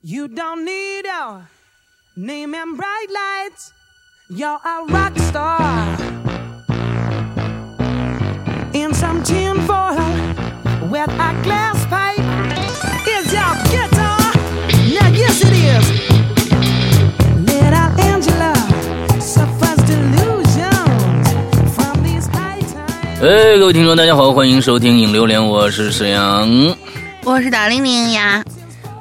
You don't need a name and bright lights. You're a rock star. In some tin foil with a glass pipe. Is your guitar? Now, yes, it is. Little Angela suffers delusions from these high times. 哎，各位听众，大家好，欢迎收听《影榴莲》，我是沈阳。我是大玲玲呀，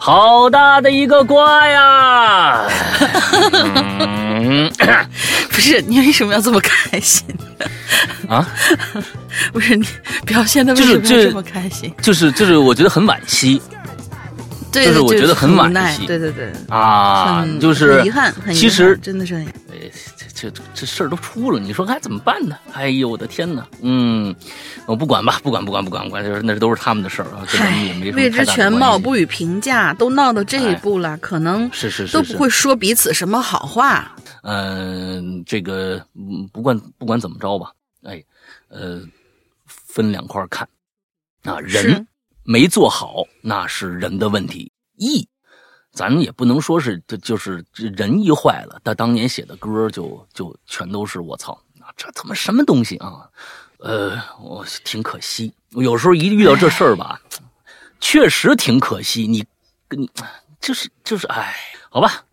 好大的一个瓜呀！嗯 不是你为什么要这么开心？啊，不是你表现的为什么这么开心？就是就是，我觉得很惋惜对，就是我觉得很惋惜对对对，啊，就是很遗憾，很遗其实真的是这这这事儿都出了，你说该怎么办呢？哎呦，我的天哪！嗯，我不管吧，不管不管不管不管，就是那都是他们的事儿啊，跟咱们也没什么未知全貌，不予评价，都闹到这一步了，可能是是是是都不会说彼此什么好话。嗯，这个嗯不管不管怎么着吧，哎，呃，分两块看啊，人没做好那是人的问题，艺咱也不能说是这就是这人一坏了，他当年写的歌就就全都是我操，啊这他妈什么东西啊？呃，我挺可惜，我有时候一遇到这事儿吧，确实挺可惜。你跟你就是就是哎，好吧，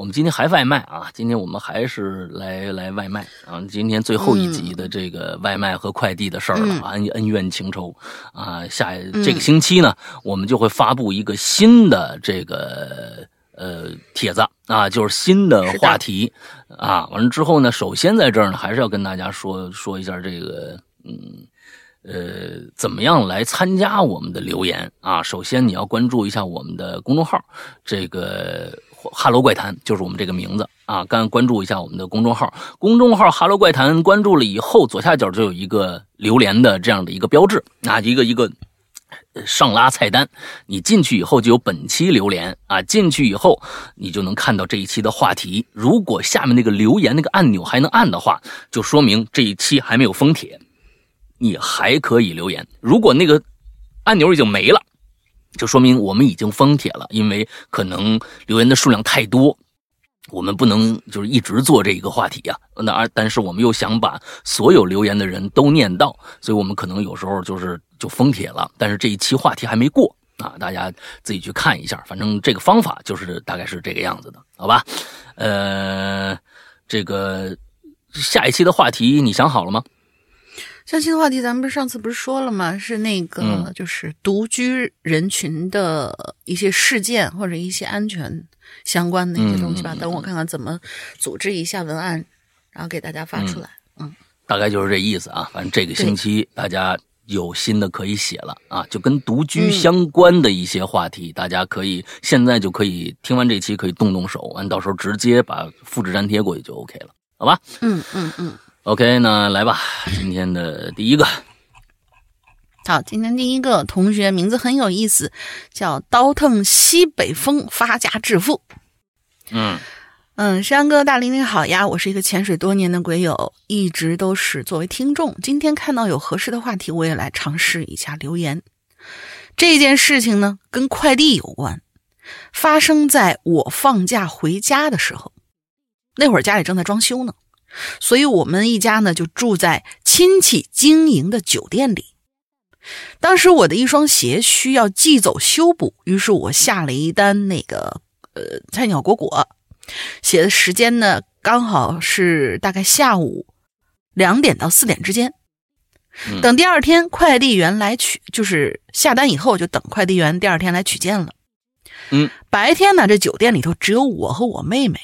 我们今天还外卖啊，今天我们还是来来外卖啊。今天最后一集的这个外卖和快递的事儿了，恩、恩怨情仇啊。下这个星期呢，我们就会发布一个新的这个呃帖子啊，就是新的话题啊。完了之后呢，首先在这儿呢，还是要跟大家说说一下这个嗯。呃，怎么样来参加我们的留言啊？首先你要关注一下我们的公众号，这个“哈喽怪谈”就是我们这个名字啊。刚关注一下我们的公众号，公众号“哈喽怪谈”关注了以后，左下角就有一个留言的这样的一个标志啊，一个一个。上拉菜单，你进去以后就有本期留言啊，进去以后你就能看到这一期的话题。如果下面那个留言那个按钮还能按的话，就说明这一期还没有封帖。你还可以留言。如果那个按钮已经没了，就说明我们已经封帖了，因为可能留言的数量太多，我们不能就是一直做这一个话题呀、那而但是我们又想把所有留言的人都念到，所以我们可能有时候就是就封帖了。但是这一期话题还没过啊，大家自己去看一下。反正这个方法就是大概是这个样子的，好吧？呃，这个下一期的话题你想好了吗？相亲的话题，咱们不是上次不是说了吗？是那个、嗯就是独居人群的一些事件或者一些安全相关的一些东西吧。等我看看怎么组织一下文案，然后给大家发出来。嗯，大概就是这意思啊。反正这个星期大家有新的可以写了啊，就跟独居相关的一些话题，大家可以现在就可以听完这期可以动动手，完到时候直接把复制粘贴过去就 OK 了，好吧嗯嗯嗯。？OK，那来吧，今天的第一个，好，今天第一个同学名字很有意思，叫倒腾西北风，发家致富。嗯嗯，山哥大林你好呀，我是一个潜水多年的鬼友，一直都是作为听众。今天看到有合适的话题，我也来尝试一下留言。这件事情呢，跟快递有关，发生在我放假回家的时候，那会儿家里正在装修呢，所以我们一家呢就住在亲戚经营的酒店里。当时我的一双鞋需要寄走修补，于是我下了一单那个呃菜鸟果果，写的时间呢刚好是大概下午两点到四点之间。嗯等第二天快递员来取，就是下单以后就等快递员第二天来取件了。嗯，白天呢，这酒店里头只有我和我妹妹，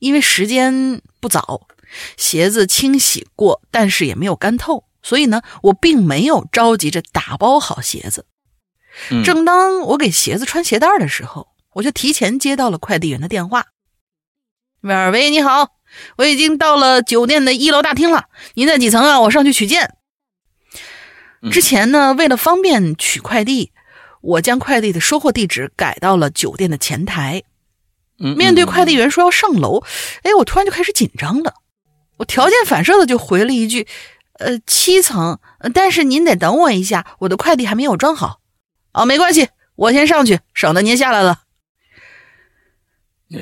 因为时间不早，鞋子清洗过，但是也没有干透，所以呢，我并没有着急着打包好鞋子。嗯正当我给鞋子穿鞋带的时候，我就提前接到了快递员的电话。喂喂，你好，我已经到了酒店的一楼大厅了，您在几层啊？我上去取件。嗯之前呢，为了方便取快递，我将快递的收货地址改到了酒店的前台。嗯面对快递员说要上楼，哎，我突然就开始紧张了。我条件反射的就回了一句：“呃，七层，呃但是您得等我一下，我的快递还没有装好。”哦，没关系，我先上去，省得您下来了。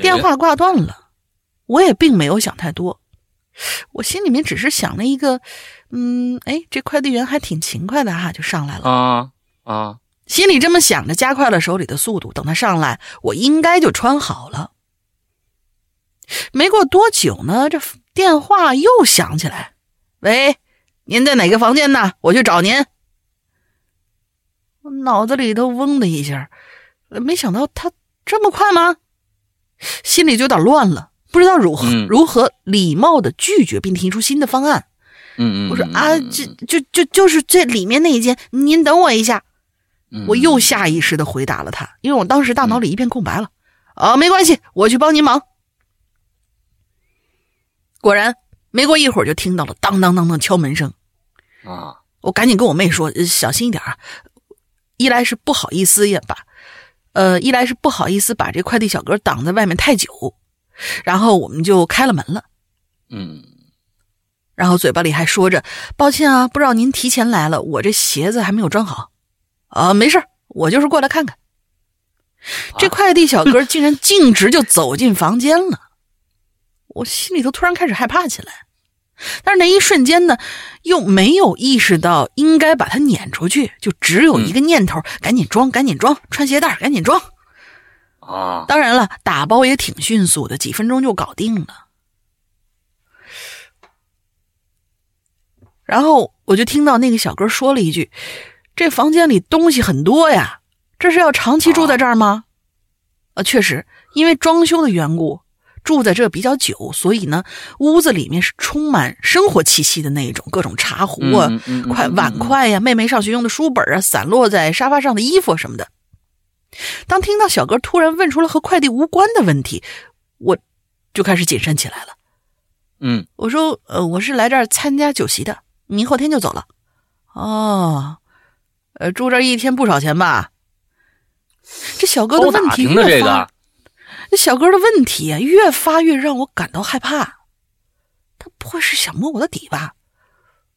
电话挂断了，我也并没有想太多，我心里面只是想了一个，嗯，哎，这快递员还挺勤快的哈，就上来了啊啊，心里这么想着，加快了手里的速度，等他上来，我应该就穿好了。没过多久呢，这电话又响起来，喂，您在哪个房间呢？我去找您。我脑子里头嗡的一下，没想到他这么快吗？心里就有点乱了，不知道如何、嗯如何礼貌的拒绝并提出新的方案。嗯嗯，我说啊，这就就就是这里面那一间，您等我一下。嗯我又下意识的回答了他，因为我当时大脑里一片空白了。啊，没关系，我去帮您忙。果然，没过一会儿就听到了当当当当敲门声。啊，我赶紧跟我妹说：“呃小心一点啊！一来是不好意思也罢，呃，一来是不好意思把这快递小哥挡在外面太久。”然后我们就开了门了，嗯然后嘴巴里还说着：“抱歉啊，不知道您提前来了，我这鞋子还没有装好。”啊，没事儿我就是过来看看。这快递小哥竟然径直就走进房间了，我心里头突然开始害怕起来。但是那一瞬间呢，又没有意识到应该把他撵出去，就只有一个念头：赶紧装，赶紧装，穿鞋带，赶紧装。啊，当然了，打包也挺迅速的，几分钟就搞定了。然后我就听到那个小哥说了一句：“这房间里东西很多呀，这是要长期住在这儿吗？”啊，确实，因为装修的缘故，住在这比较久，所以呢，屋子里面是充满生活气息的那一种，各种茶壶啊、嗯嗯嗯筷碗筷呀、妹妹上学用的书本啊，散落在沙发上的衣服什么的。当听到小哥突然问出了和快递无关的问题，我就开始谨慎起来了。嗯我说：“呃，我是来这儿参加酒席的，明后天就走了。”哦，呃，住这儿一天不少钱吧？这小哥的问题打听的越发这个，这小哥的问题啊，越发越让我感到害怕。他不会是想摸我的底吧？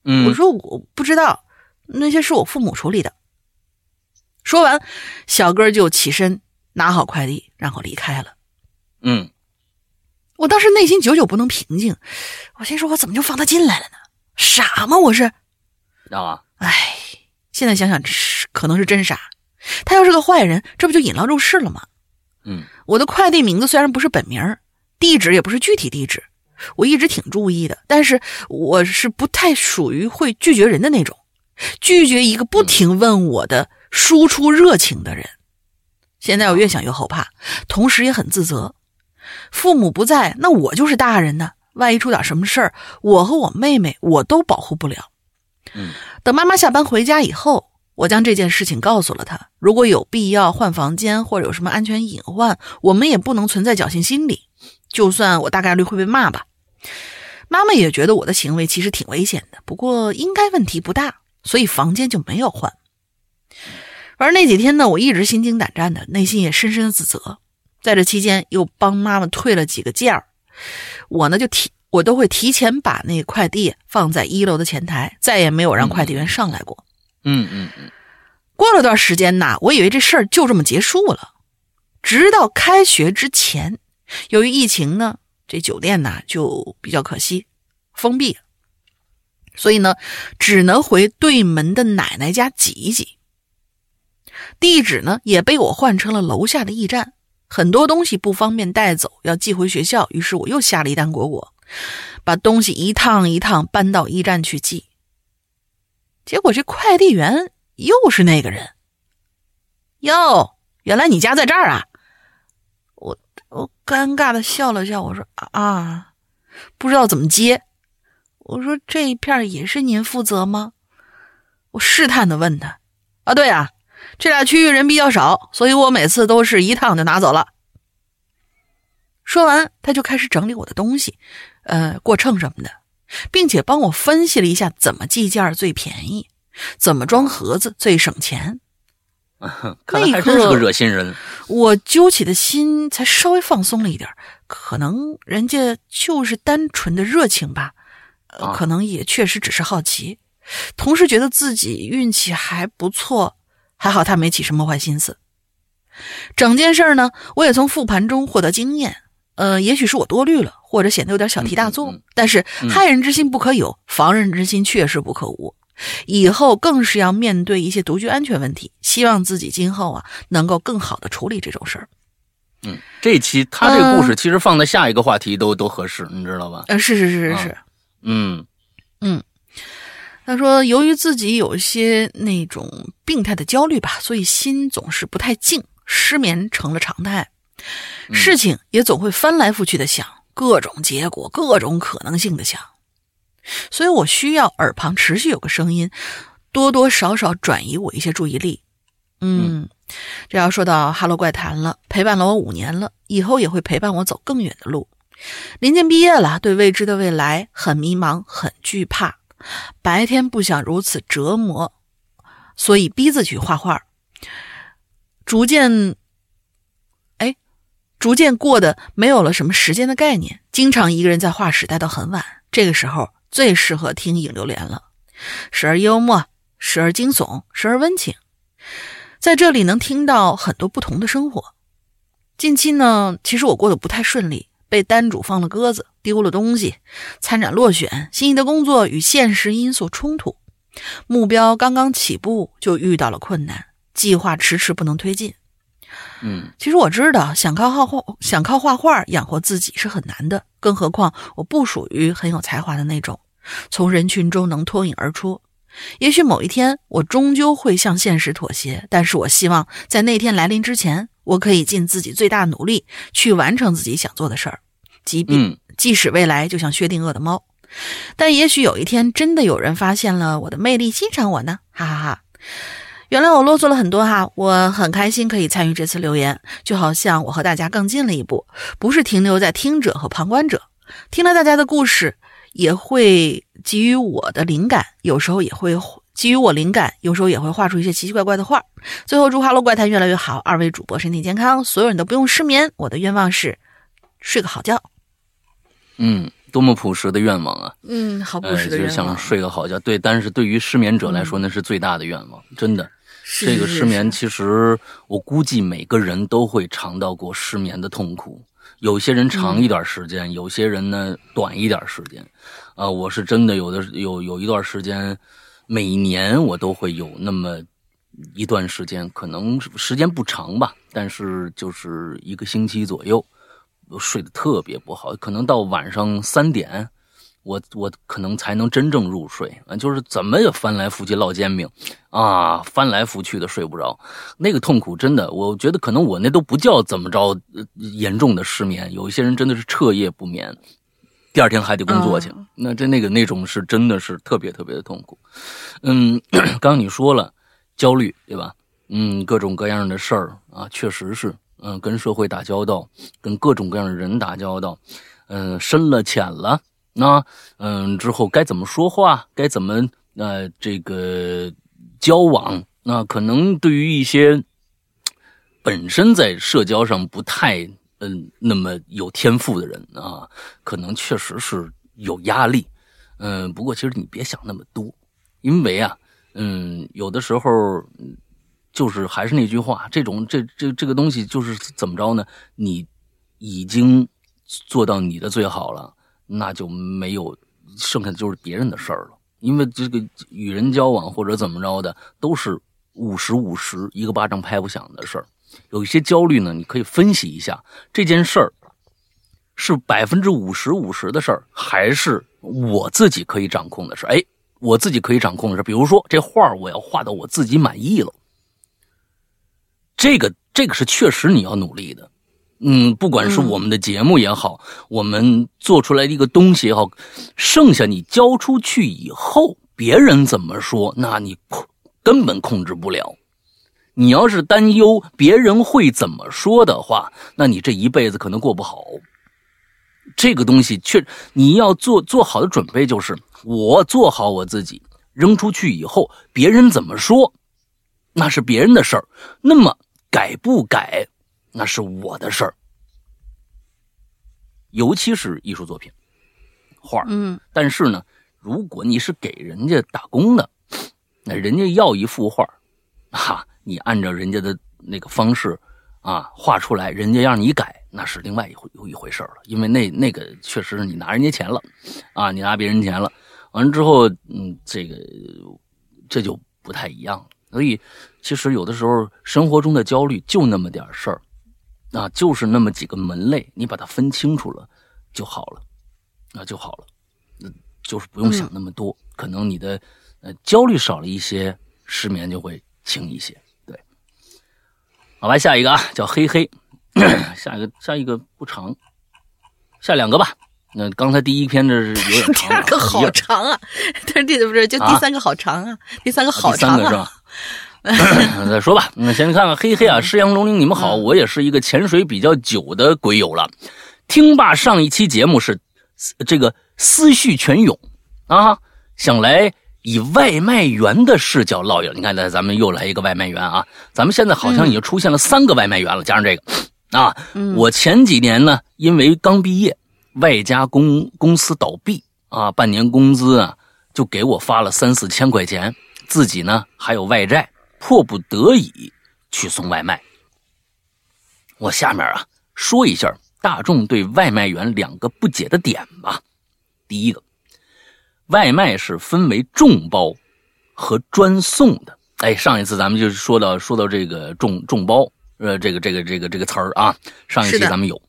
嗯，我说我不知道，那些是我父母处理的。说完，小哥就起身拿好快递，然后离开了。嗯我当时内心久久不能平静，我心说：我怎么就放他进来了呢？傻吗？我是？啊，唉，现在想想，可能是真傻。他要是个坏人，这不就引狼入室了吗？嗯我的快递名字虽然不是本名儿，地址也不是具体地址，我一直挺注意的，但是我是不太属于会拒绝人的那种，拒绝一个不停问我的、输出热情的人。现在我越想越后怕，同时也很自责。父母不在，那我就是大人呢。万一出点什么事儿，我和我妹妹我都保护不了。嗯等妈妈下班回家以后，我将这件事情告诉了他。如果有必要换房间或者有什么安全隐患，我们也不能存在侥幸心理。就算我大概率会被骂吧，妈妈也觉得我的行为其实挺危险的，不过应该问题不大，所以房间就没有换。而那几天呢，我一直心惊胆战的，内心也深深的自责。在这期间，又帮妈妈退了几个件儿，我呢就提我都会提前把那快递放在一楼的前台，再也没有让快递员上来过。嗯嗯嗯嗯过了段时间呐，我以为这事儿就这么结束了，直到开学之前，由于疫情呢，这酒店呐就比较可惜，封闭，所以呢，只能回对门的奶奶家挤一挤。地址呢也被我换成了楼下的驿站，很多东西不方便带走，要寄回学校，于是我又下了一单果果，把东西一趟一趟搬到驿站去寄。结果这快递员又是那个人。哟，原来你家在这儿啊！我我尴尬的笑了笑，我说啊，不知道怎么接。我说这一片也是您负责吗？我试探的问他。啊，对啊，这俩区域人比较少，所以我每次都是一趟就拿走了。说完，他就开始整理我的东西，呃，过秤什么的，并且帮我分析了一下怎么计件儿最便宜，怎么装盒子最省钱。嗯，看来还真是个热心人。我揪起的心才稍微放松了一点儿，可能人家就是单纯的热情吧，可能也确实只是好奇，同时觉得自己运气还不错，还好他没起什么坏心思。整件事儿呢，我也从复盘中获得经验，呃，也许是我多虑了，或者显得有点小题大做。嗯嗯嗯但是嗯害人之心不可有，防人之心确实不可无。以后更是要面对一些独居安全问题，希望自己今后啊能够更好的处理这种事儿。嗯，这期他这个故事其实放在下一个话题都、都合适，你知道吧？呃，是是是是是。嗯他说，由于自己有一些那种病态的焦虑吧，所以心总是不太静，失眠成了常态，嗯事情也总会翻来覆去的想，各种结果，各种可能性的想，所以我需要耳旁持续有个声音，多多少少转移我一些注意力。嗯，这要说到《哈喽怪谈》了，陪伴了我五年了，以后也会陪伴我走更远的路。临近毕业了，对未知的未来很迷茫，很惧怕。白天不想如此折磨，所以逼自己画画。逐渐，哎，逐渐过得没有了什么时间的概念，经常一个人在画室待到很晚。这个时候最适合听影流连了，时而幽默，时而惊悚，时而温情。在这里能听到很多不同的生活。近期呢，其实我过得不太顺利，被单主放了鸽子，丢了东西，参展落选，心仪的工作与现实因素冲突，目标刚刚起步就遇到了困难，计划迟迟不能推进。嗯。其实我知道，想靠画画，想靠画画养活自己是很难的，更何况我不属于很有才华的那种，从人群中能脱颖而出。也许某一天，我终究会向现实妥协，但是我希望在那天来临之前，我可以尽自己最大努力去完成自己想做的事儿，即便、嗯。即使未来就像薛定谔的猫，但也许有一天真的有人发现了我的魅力，欣赏我呢，哈哈哈原来我啰嗦了很多哈，我很开心可以参与这次留言，就好像我和大家更近了一步，不是停留在听者和旁观者。听了大家的故事，也会给予我的灵感，有时候也会给予我灵感，有时候也会画出一些奇奇怪怪的画。最后祝《哈喽怪谈》越来越好，二位主播身体健康，所有人都不用失眠。我的愿望是睡个好觉。嗯，多么朴实的愿望啊！嗯，好朴呃，实的愿望。就是想睡个好觉。对，但是对于失眠者来说，那是最大的愿望，真的。是这个失眠，其实我估计每个人都会尝到过失眠的痛苦。有些人长一段时间，有些人呢短一点时间。啊、我是真的有的有有一段时间，每年我都会有那么一段时间，可能时间不长吧，但是就是一个星期左右，我睡得特别不好，可能到晚上三点。我我可能才能真正入睡啊，就是怎么也翻来覆去烙煎饼，啊，翻来覆去的睡不着，那个痛苦真的，我觉得可能我那都不叫怎么着呃严重的失眠，有一些人真的是彻夜不眠，第二天还得工作去，嗯那这那个那种是真的是特别特别的痛苦。嗯，刚刚你说了焦虑对吧？嗯，各种各样的事儿啊，确实是，嗯，跟社会打交道，跟各种各样的人打交道，嗯，深了浅了。那嗯，之后该怎么说话，该怎么呃这个交往？那可能对于一些本身在社交上不太嗯那么有天赋的人啊，可能确实是有压力。嗯，不过其实你别想那么多，因为啊，嗯，有的时候就是还是那句话，这种这这这个东西就是怎么着呢？你已经做到你的最好了。那就没有剩下的就是别人的事儿了，因为这个与人交往或者怎么着的，都是五十五十，一个巴掌拍不响的事儿。有一些焦虑呢，你可以分析一下这件事儿是百分之五十五十的事儿，还是我自己可以掌控的事儿？哎，我自己可以掌控的事儿，比如说这画我要画到我自己满意了，这个这个是确实你要努力的。嗯，不管是我们的节目也好，我们做出来的一个东西也好，剩下你交出去以后，别人怎么说，那你控根本控制不了。你要是担忧别人会怎么说的话，那你这一辈子可能过不好。这个东西确，你要做做好的准备，就是我做好我自己，扔出去以后，别人怎么说，那是别人的事儿。那么改不改？那是我的事儿，尤其是艺术作品、画儿。嗯但是呢，如果你是给人家打工的，那人家要一幅画儿，哈、你按照人家的那个方式啊画出来，人家让你改，那是另外一回有一回事了，因为那那个确实是你拿人家钱了，啊，你拿别人钱了，完了之后，嗯，这个这就不太一样了。所以，其实有的时候生活中的焦虑就那么点事儿，啊，就是那么几个门类，你把它分清楚了就好了，那就好了，嗯，就是不用想那么多，可能你的呃焦虑少了一些，失眠就会轻一些。对，好吧，下一个啊，叫黑黑。下一个，下一个不长，下两个吧。那刚才第一篇这是有点长，第二个好长啊！这这不是就第三个好长啊？第三个好长啊！是吧？再说吧。那先看看嘿嘿啊，师阳龙鳞，你们好，我也是一个潜水比较久的鬼友了。听罢上一期节目是这个思绪泉涌啊，想来。以外卖员的视角唠一唠，你看，来咱们又来一个外卖员啊！咱们现在好像已经出现了三个外卖员了，加上这个，啊，我前几年呢，因为刚毕业，外加公公司倒闭啊，半年工资啊就给我发了三四千块钱，自己呢还有外债，迫不得已去送外卖。我下面啊说一下大众对外卖员两个不解的点吧，第一个。外卖是分为众包和专送的。哎，上一次咱们就说到说到这个众众包，呃，这个这个这个这个词儿啊，上一期咱们有。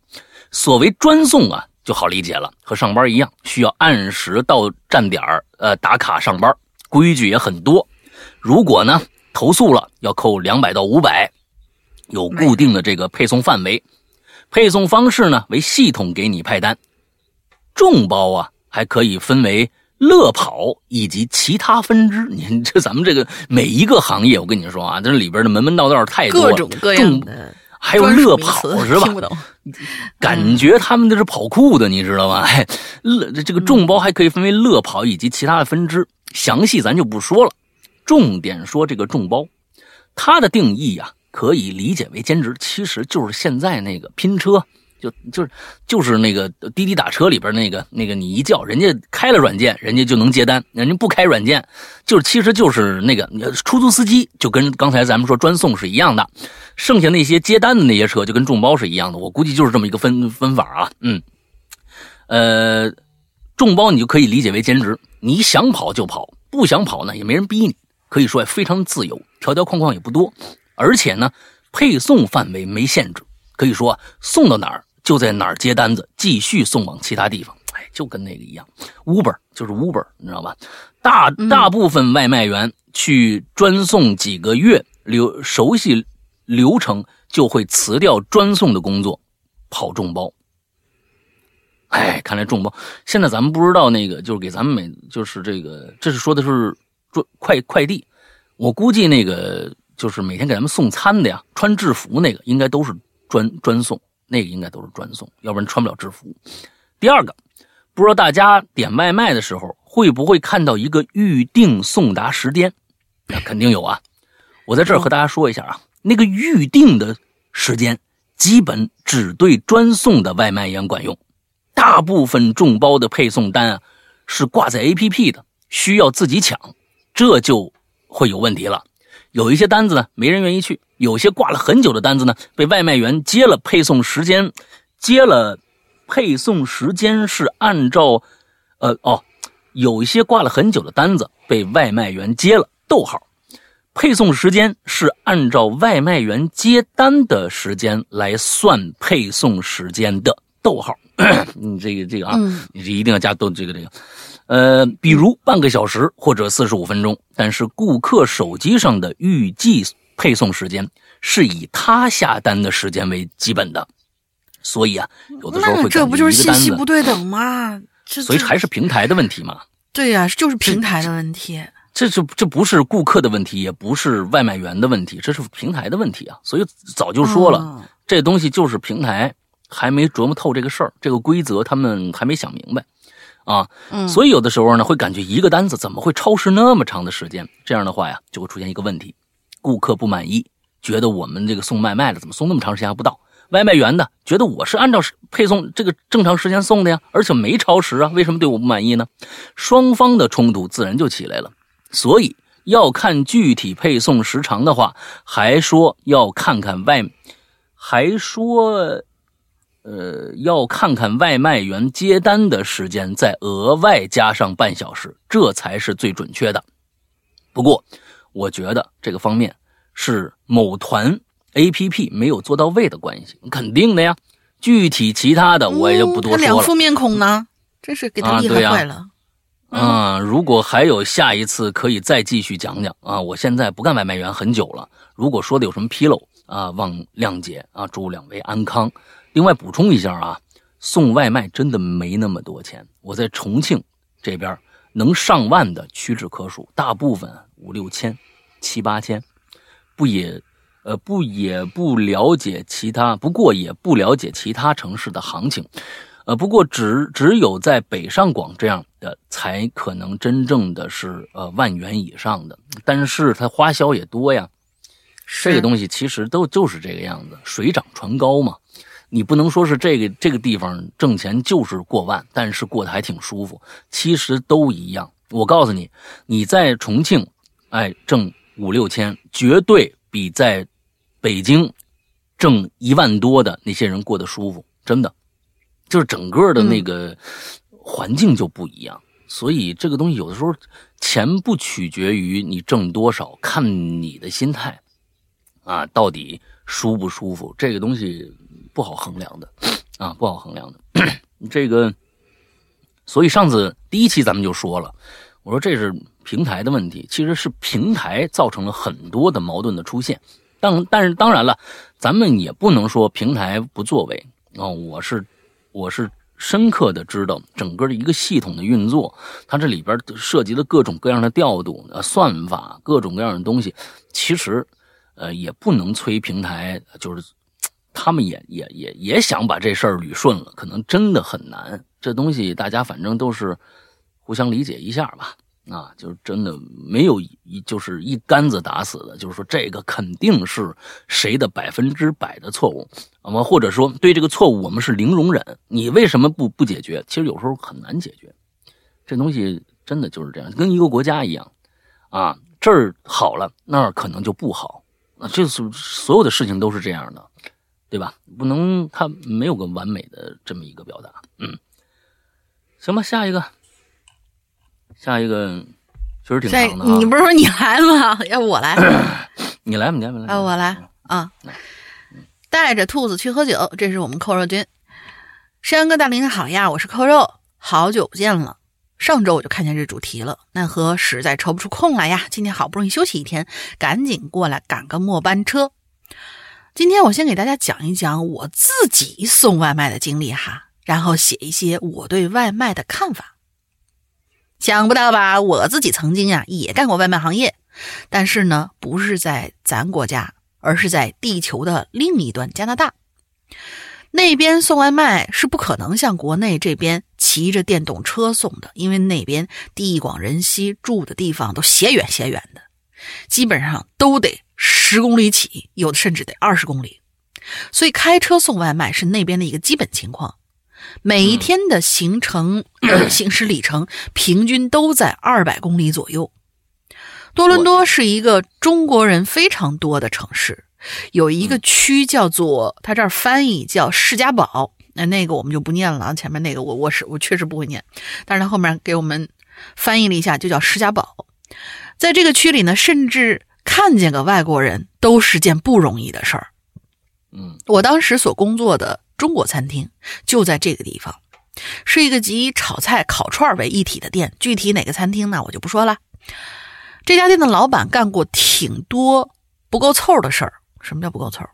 所谓专送啊，就好理解了，和上班一样，需要按时到站点呃，打卡上班，规矩也很多。如果呢投诉了，要扣两百到五百，有固定的这个配送范围，配送方式呢为系统给你派单。众包啊，还可以分为。乐跑以及其他分支，您这咱们这个每一个行业，我跟你说啊，这里边的门门道道太多了，各种各样的，还有乐跑是吧？听不懂，感觉他们这是跑酷的，你知道吗？乐这个众包还可以分为乐跑以及其他的分支，详细咱就不说了。重点说这个众包，它的定义呀，可以理解为兼职，其实就是现在那个拼车。就就是就是那个滴滴打车里边那个那个，你一叫人家开了软件，人家就能接单；人家不开软件，就是其实就是那个出租司机，就跟刚才咱们说专送是一样的。剩下那些接单的那些车，就跟众包是一样的。我估计就是这么一个分分法啊。嗯，呃，众包你就可以理解为兼职，你想跑就跑，不想跑呢也没人逼你，可以说非常自由，条条框框也不多，而且呢配送范围没限制，可以说送到哪儿。就在哪儿接单子，继续送往其他地方。哎，就跟那个一样，Uber 就是 Uber，你知道吧？大大部分外卖员去专送几个月流熟悉流程，就会辞掉专送的工作，跑众包。哎，看来众包现在咱们不知道那个，就是给咱们每就是这个，这是说的是专快快递。我估计那个就是每天给咱们送餐的呀，穿制服那个应该都是专专送。那个应该都是专送，要不然穿不了制服。第二个，不知道大家点外卖的时候会不会看到一个预定送达时间？那肯定有啊。我在这儿和大家说一下啊，那个预定的时间基本只对专送的外卖员管用，大部分众包的配送单啊是挂在 APP 的，需要自己抢，这就会有问题了。有一些单子呢，没人愿意去。有些挂了很久的单子呢，被外卖员接了，配送时间接了，配送时间是按照，呃哦，有一些挂了很久的单子被外卖员接了，逗号，配送时间是按照外卖员接单的时间来算配送时间的，逗号，你这个这个啊，你这一定要加逗这个这个。呃，比如半个小时或者四十五分钟，但是顾客手机上的预计配送时间是以他下单的时间为基本的，所以啊，有的时候会这不就是信息不对等吗？所以还是平台的问题嘛？对呀，就是平台的问题。这这这不是顾客的问题，也不是外卖员的问题，这是平台的问题啊！所以早就说了，这东西就是平台还没琢磨透这个事儿，这个规则他们还没想明白。啊，所以有的时候呢，会感觉一个单子怎么会超时那么长的时间？这样的话呀，就会出现一个问题：顾客不满意，觉得我们这个送外卖的怎么送那么长时间还不到？外卖员呢，觉得我是按照配送这个正常时间送的呀，而且没超时啊，为什么对我不满意呢？双方的冲突自然就起来了。所以要看具体配送时长的话，还说要看看外，还说。呃，要看看外卖员接单的时间，再额外加上半小时，这才是最准确的。不过，我觉得这个方面是某团 A P P 没有做到位的关系，肯定的呀。具体其他的我也就不多说了。两副面孔呢，真是给他厉害坏了。啊，如果还有下一次，可以再继续讲讲啊。我现在不干外卖员很久了，如果说的有什么纰漏啊，望谅解啊。祝两位安康。另外补充一下啊，送外卖真的没那么多钱。我在重庆这边能上万的屈指可数，大部分五六千、七八千，不也。呃，不也不了解其他，不过也不了解其他城市的行情，呃，不过只只有在北上广这样的才可能真正的是呃万元以上的，但是它花销也多呀。这个东西其实都就是这个样子，水涨船高嘛。你不能说是这个这个地方挣钱就是过万，但是过得还挺舒服，其实都一样。我告诉你，你在重庆，哎，挣五六千，绝对比在。北京挣一万多的那些人过得舒服，真的，就是整个的那个环境就不一样。所以这个东西有的时候钱不取决于你挣多少，看你的心态啊，到底舒不舒服，这个东西不好衡量的 啊，不好衡量的。这个，所以上次第一期咱们就说了，我说这是平台的问题，其实是平台造成了很多的矛盾的出现。但但是当然了，咱们也不能说平台不作为啊！我是我是深刻的知道整个的一个系统的运作，它这里边涉及的各种各样的调度、呃算法、各种各样的东西，其实呃也不能催平台，就是他们也也也也想把这事儿捋顺了，可能真的很难。这东西大家反正都是互相理解一下吧。啊，就真的没有一就是一竿子打死的，就是说这个肯定是谁的百分之百的错误，啊，或者说对这个错误我们是零容忍。你为什么不不解决？其实有时候很难解决，这东西真的就是这样，跟一个国家一样，啊，这儿好了，那儿可能就不好，啊，这是所有的事情都是这样的，对吧？不能它没有个完美的这么一个表达，嗯，行吧，下一个。下一个确实挺长的你不是说你来吗？要不我来？你来，你来，来。啊，我来啊！带着兔子去喝酒，这是我们扣肉君。山哥大林好呀，我是扣肉，好久不见了。上周我就看见这主题了，奈何实在抽不出空来呀。今天好不容易休息一天，赶紧过来赶个末班车。今天我先给大家讲一讲我自己送外卖的经历哈，然后写一些我对外卖的看法。想不到吧？我自己曾经呀也干过外卖行业，但是呢，不是在咱国家，而是在地球的另一端加拿大。那边送外卖是不可能像国内这边骑着电动车送的，因为那边地广人稀，住的地方都斜远斜远的，基本上都得十公里起，有的甚至得二十公里。所以开车送外卖是那边的一个基本情况。每一天的行程 行驶里程平均都在二百公里左右。多伦多是一个中国人非常多的城市，有一个区叫做，它这儿翻译叫释迦堡，那那个我们就不念了啊，前面那个我我是我确实不会念，但是它后面给我们翻译了一下，就叫释迦堡。在这个区里呢，甚至看见个外国人都是件不容易的事儿。嗯，我当时所工作的。中国餐厅就在这个地方，是一个集炒菜、烤串为一体的店。具体哪个餐厅呢？我就不说了。这家店的老板干过挺多不够凑的事儿。什么叫不够凑？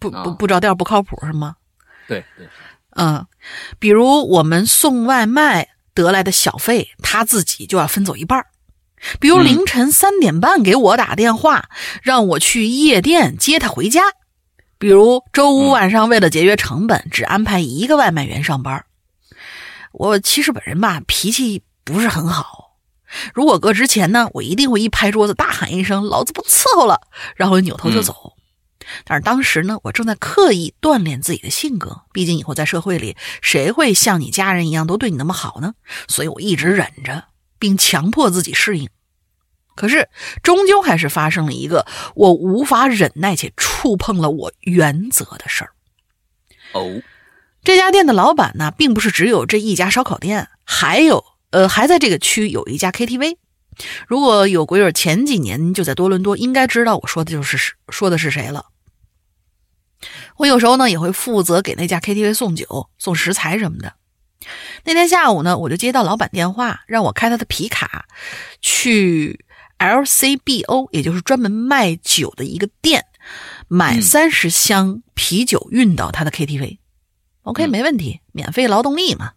不不不着调、不靠谱是吗？对对。嗯，比如我们送外卖得来的小费，他自己就要分走一半比如凌晨三点半给我打电话，让我去夜店接他回家。比如周五晚上，为了节约成本，只安排一个外卖员上班。我其实本人吧，脾气不是很好。如果搁之前呢，我一定会一拍桌子，大喊一声“老子不伺候了”，然后扭头就走。但是当时呢，我正在刻意锻炼自己的性格，毕竟以后在社会里，谁会像你家人一样都对你那么好呢？所以我一直忍着，并强迫自己适应。可是，终究还是发生了一个我无法忍耐且触碰了我原则的事儿。哦，这家店的老板呢，并不是只有这一家烧烤店，还有呃，还在这个区有一家 KTV。如果有鬼友前几年就在多伦多，应该知道我说的就是说的是谁了。我有时候呢也会负责给那家 KTV 送酒、送食材什么的。那天下午呢，我就接到老板电话，让我开他的皮卡去 LCBO，也就是专门卖酒的一个店，买三十箱啤酒运到他的 KTV。OK，没问题，免费劳动力嘛。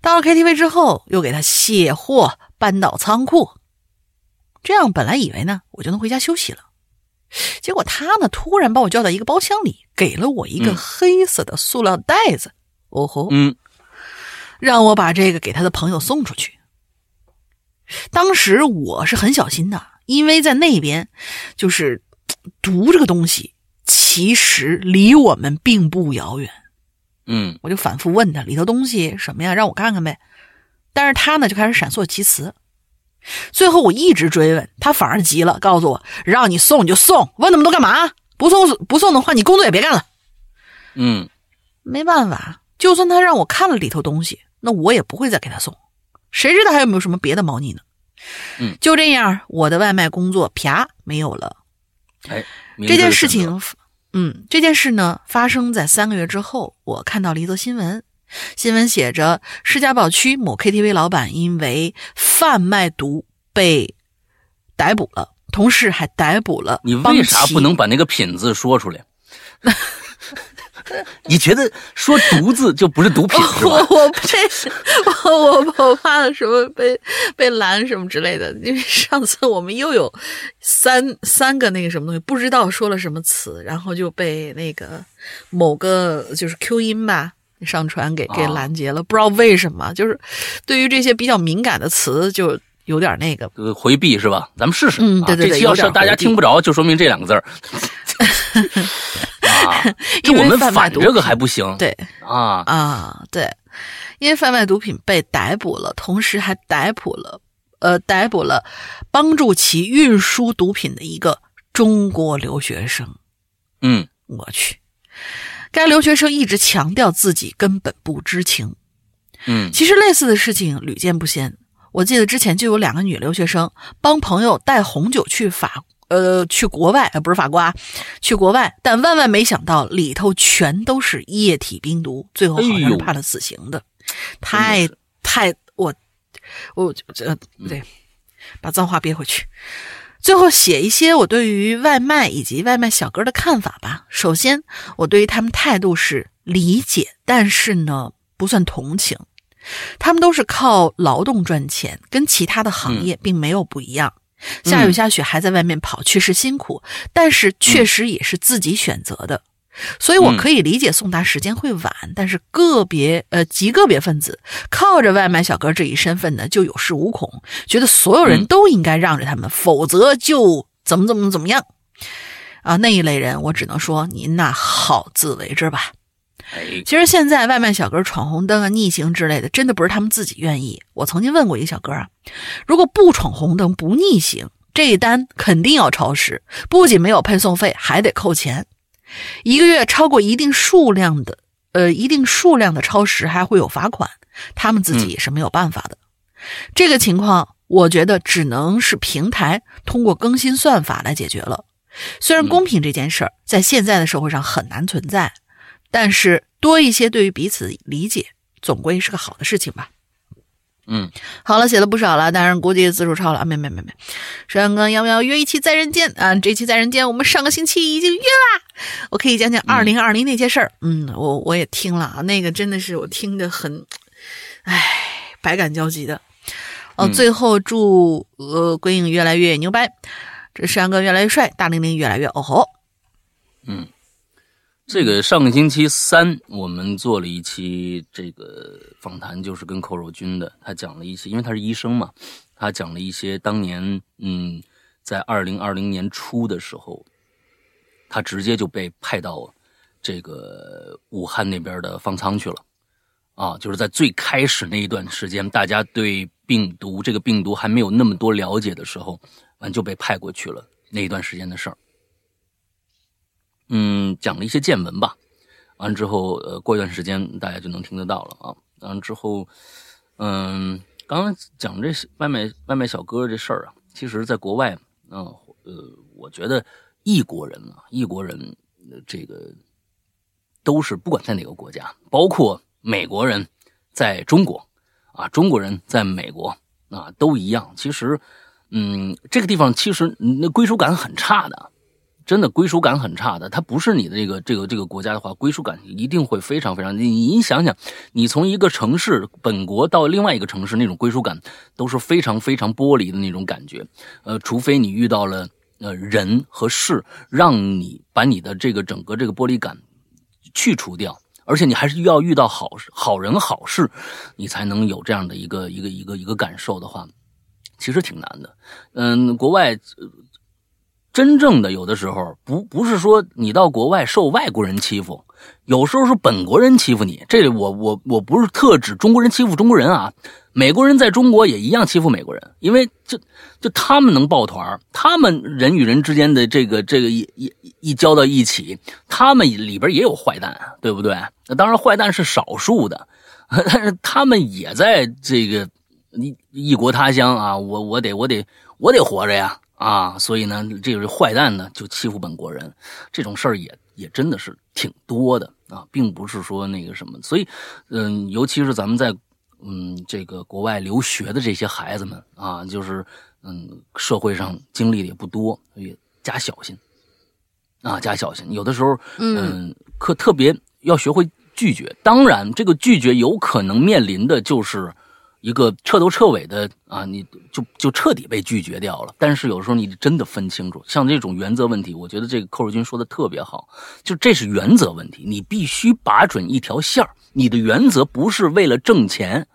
到了 KTV 之后，又给他卸货。搬到仓库，这样本来以为呢，我就能回家休息了。结果他呢，突然把我叫到一个包厢里，给了我一个黑色的塑料袋子。哦吼，嗯，让我把这个给他的朋友送出去。当时我是很小心的，因为在那边，就是毒这个东西，其实离我们并不遥远。嗯，我就反复问他里头东西什么呀，让我看看呗。但是他呢就开始闪烁其词，最后我一直追问他，反而急了，告诉我让你送你就送，问那么多干嘛？不送不送的话，你工作也别干了。嗯，没办法，就算他让我看了里头东西，那我也不会再给他送。谁知道还有没有什么别的猫腻呢？嗯，就这样，我的外卖工作啪没有了。哎，这件事情，嗯，这件事呢发生在三个月之后，我看到了一则新闻。新闻写着，施家堡区某 KTV 老板因为贩卖毒被逮捕了，同时还逮捕了。你为啥不能把那个品字说出来？你觉得说“毒”字就不是毒品 是吧？我我被我我我怕了什么被被拦什么之类的。因为上次我们又有三三个那个什么东西，不知道说了什么词，然后就被那个某个就是 Q 音吧。上传给给拦截了，不知道为什么，就是对于这些比较敏感的词，就有点那个回避是吧？咱们试试。嗯，对对对，要是大家听不着，就说明这两个字儿。啊，就我们反这个还不行。对啊啊，对，因为贩卖毒品被逮捕了，同时还逮捕了呃逮捕了帮助其运输毒品的一个中国留学生。嗯，我去。该留学生一直强调自己根本不知情，嗯，其实类似的事情屡见不鲜。我记得之前就有两个女留学生帮朋友带红酒去法，呃，去国外，呃，不是法国啊，去国外，但万万没想到里头全都是液体冰毒，最后好像是判了死刑的，太太我我这对，把脏话憋回去。最后写一些我对于外卖以及外卖小哥的看法吧。首先，我对于他们态度是理解，但是呢不算同情。他们都是靠劳动赚钱，跟其他的行业并没有不一样。下雨下雪还在外面跑，确实辛苦，但是确实也是自己选择的。所以，我可以理解送达时间会晚，但是个别呃极个别分子靠着外卖小哥这一身份呢，就有恃无恐，觉得所有人都应该让着他们，否则就怎么怎么怎么样啊！那一类人，我只能说您那好自为之吧。其实现在外卖小哥闯红灯啊、逆行之类的，真的不是他们自己愿意。我曾经问过一个小哥啊，如果不闯红灯、不逆行，这一单肯定要超时，不仅没有配送费，还得扣钱。一个月超过一定数量的，呃，一定数量的超时还会有罚款，他们自己也是没有办法的。这个情况，我觉得只能是平台通过更新算法来解决了。虽然公平这件事儿在现在的社会上很难存在，但是多一些对于彼此理解，总归是个好的事情吧。嗯，好了，写了不少了，当然估计字数超了啊！没没没没，山哥要不要约一期在人间啊？这期在人间我们上个星期已经约啦，我可以讲讲二零二零那些事儿。嗯，我我也听了啊，那个真的是我听的很，唉，百感交集的。哦，最后祝呃鬼影越来越牛掰，这山哥越来越帅，大玲玲越来越哦吼。嗯。这个上个星期三，我们做了一期这个访谈，就是跟寇若军的，他讲了一些，因为他是医生嘛，他讲了一些当年，嗯，在二零二零年初的时候，他直接就被派到这个武汉那边的方舱去了，啊，就是在最开始那一段时间，大家对病毒这个病毒还没有那么多了解的时候，完就被派过去了那一段时间的事儿。嗯，讲了一些见闻吧，完之后，呃，过一段时间大家就能听得到了啊。完之后，嗯，刚刚讲这外卖外卖小哥这事儿啊，其实在国外，嗯，呃，我觉得异国人啊，异国人这个都是不管在哪个国家，包括美国人在中国啊，中国人在美国啊，都一样。其实，嗯，这个地方其实那归属感很差的。真的归属感很差的，他不是你的这个这个这个国家的话，归属感一定会非常非常。你你想想，你从一个城市本国到另外一个城市，那种归属感都是非常非常剥离的那种感觉。呃，除非你遇到了呃人和事，让你把你的这个整个这个玻璃感去除掉，而且你还是要遇到好好人好事，你才能有这样的一个一个一个一个感受的话，其实挺难的。嗯，国外。真正的有的时候不不是说你到国外受外国人欺负，有时候是本国人欺负你。这里我我我不是特指中国人欺负中国人啊，美国人在中国也一样欺负美国人，因为就就他们能抱团他们人与人之间的这个这个一一一交到一起，他们里边也有坏蛋，对不对？那当然坏蛋是少数的，但是他们也在这个异异国他乡啊，我我得我得我得活着呀。啊，所以呢，这个坏蛋呢就欺负本国人，这种事儿也也真的是挺多的啊，并不是说那个什么。所以，嗯，尤其是咱们在嗯这个国外留学的这些孩子们啊，就是嗯社会上经历的也不多，所以加小心啊，加小心。有的时候，嗯，可特别要学会拒绝。当然，这个拒绝有可能面临的就是。一个彻头彻尾的啊，你就就彻底被拒绝掉了。但是有时候你真的分清楚，像这种原则问题，我觉得这个寇世军说的特别好，就这是原则问题，你必须把准一条线你的原则不是为了挣钱，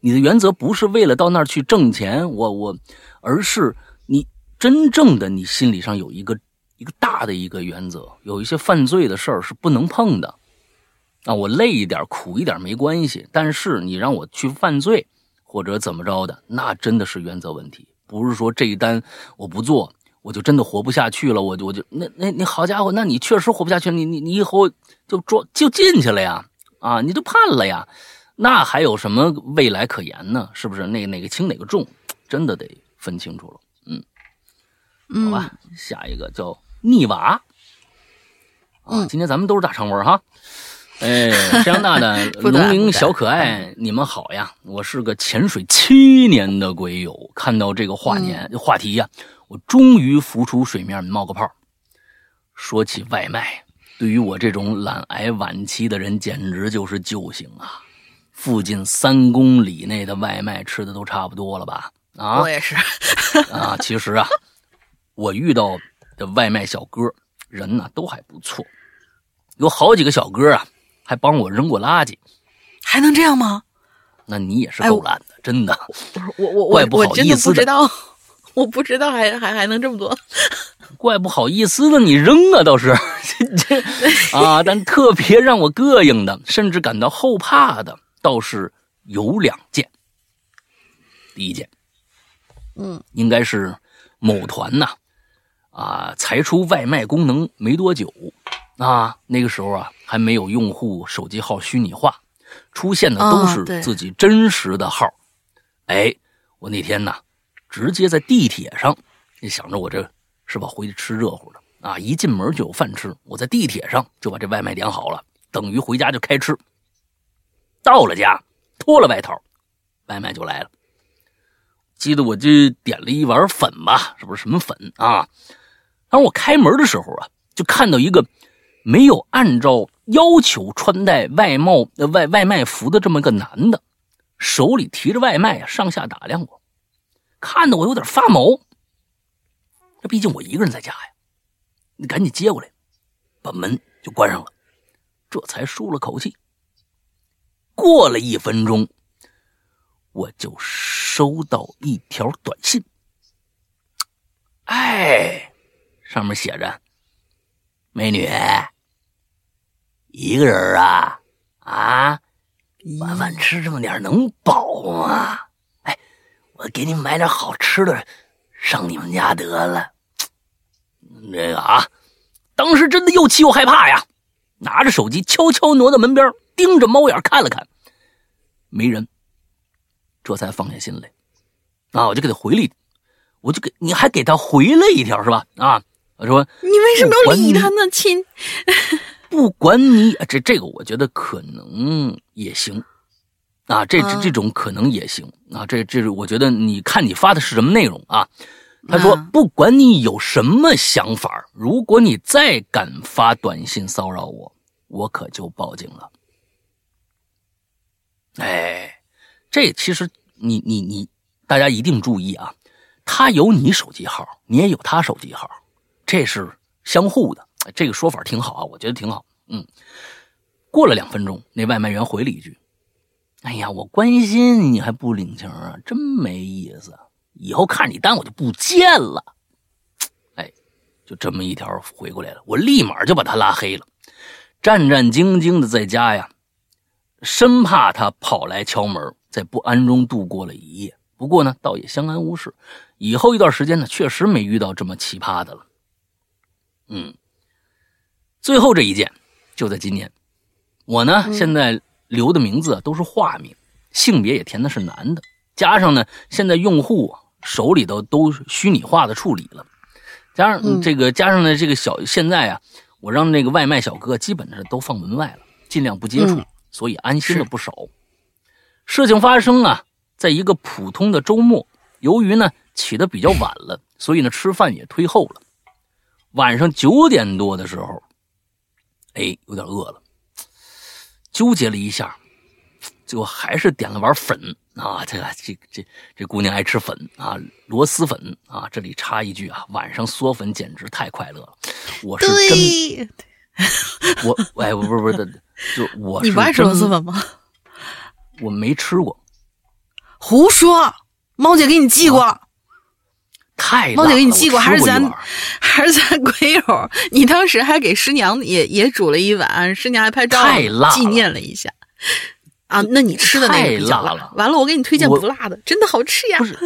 你的原则不是为了到那儿去挣钱，我我，而是你真正的你心理上有一个一个大的一个原则，有一些犯罪的事儿是不能碰的。啊，我累一点、苦一点没关系，但是你让我去犯罪或者怎么着的，那真的是原则问题。不是说这一单我不做，我就真的活不下去了。我就我就那那你好家伙，那你确实活不下去，你你你以后就捉就进去了呀，啊，你就判了呀，那还有什么未来可言呢？是不是？那哪个轻哪个重，真的得分清楚了。嗯，好吧，下一个叫逆娃。啊，今天咱们都是大长文哈。哎，山羊大的 龙鳞小可爱，你们好呀！我是个潜水七年的鬼友，看到这个话年话题呀，我终于浮出水面冒个泡。说起外卖，对于我这种懒癌晚期的人，简直就是救星啊！附近三公里内的外卖吃的都差不多了吧？啊，我也是。啊，其实啊，我遇到的外卖小哥人呢都还不错，有好几个小哥啊。还帮我扔过垃圾，还能这样吗？那你也是够懒的，真的。我我我我真的不知道，我不知道还还还能这么多。怪不好意思的，你扔啊倒是 这 啊，但特别让我膈应的，甚至感到后怕的，倒是有两件。第一件，嗯，应该是某团呐，啊，才出外卖功能没多久。啊，那个时候啊，还没有用户手机号虚拟化，出现的都是自己真实的号。哎，我那天呢，直接在地铁上，你想着我这是吧，回去吃热乎的啊，一进门就有饭吃。我在地铁上就把这外卖点好了，等于回家就开吃。到了家，脱了外套，外卖就来了。记得我就点了一碗粉吧，是不是什么粉啊？当我开门的时候啊，就看到一个。没有按照要求穿戴外贸外外卖服的这么个男的，手里提着外卖啊，上下打量我，看得我有点发毛。这毕竟我一个人在家呀，你赶紧接过来，把门就关上了，这才舒了口气。过了一分钟，我就收到一条短信，哎，上面写着：“美女。”一个人啊啊，晚饭吃这么点能饱吗？哎，我给你买点好吃的，上你们家得了。这个啊，当时真的又气又害怕呀，拿着手机悄悄挪到门边，盯着猫眼看了看，没人，这才放下心来。啊，我就给他回了，我就给你还给他回了一条是吧？啊，说你为什么要理他呢，亲？不管你这这个，我觉得可能也行。啊，这这这种可能也行啊，这这是我觉得，你看你发的是什么内容啊？他说，不管你有什么想法，如果你再敢发短信骚扰我，我可就报警了。哎，这其实你你你，大家一定注意啊，他有你手机号，你也有他手机号，这是相互的。这个说法挺好啊，我觉得挺好。嗯，过了两分钟，那外卖员回了一句。哎呀，我关心你还不领情啊，真没意思！以后看你单我就不见了。哎，就这么一条回过来了，我立马就把他拉黑了，战战兢兢的在家呀，生怕他跑来敲门，在不安中度过了一夜。不过呢，倒也相安无事。以后一段时间呢，确实没遇到这么奇葩的了。嗯，最后这一件就在今年，我呢现在。留的名字都是化名，性别也填的是男的，加上呢，现在用户手里头都虚拟化的处理了，加上这个，加上呢，这个小现在啊，我让那个外卖小哥基本上都放门外了，尽量不接触，所以安心了不少。事情发生啊，在一个普通的周末，由于呢起的比较晚了，所以呢吃饭也推后了。晚上九点多的时候，哎，有点饿了。纠结了一下，最后还是点了碗粉啊！这个这这这姑娘爱吃粉啊，螺蛳粉啊！这里插一句啊，晚上嗦粉简直太快乐了。我是真，我哎，不是不是的，就我你不爱吃螺蛳粉吗？我没吃过，胡说！猫姐给你寄过。太猫姐给你寄过，还是咱 还是咱鬼友？你当时还给师娘也也煮了一碗，师娘还拍照纪念了一下。啊，那你吃的那个比较辣。完了，我给你推荐不辣的，真的好吃呀。不是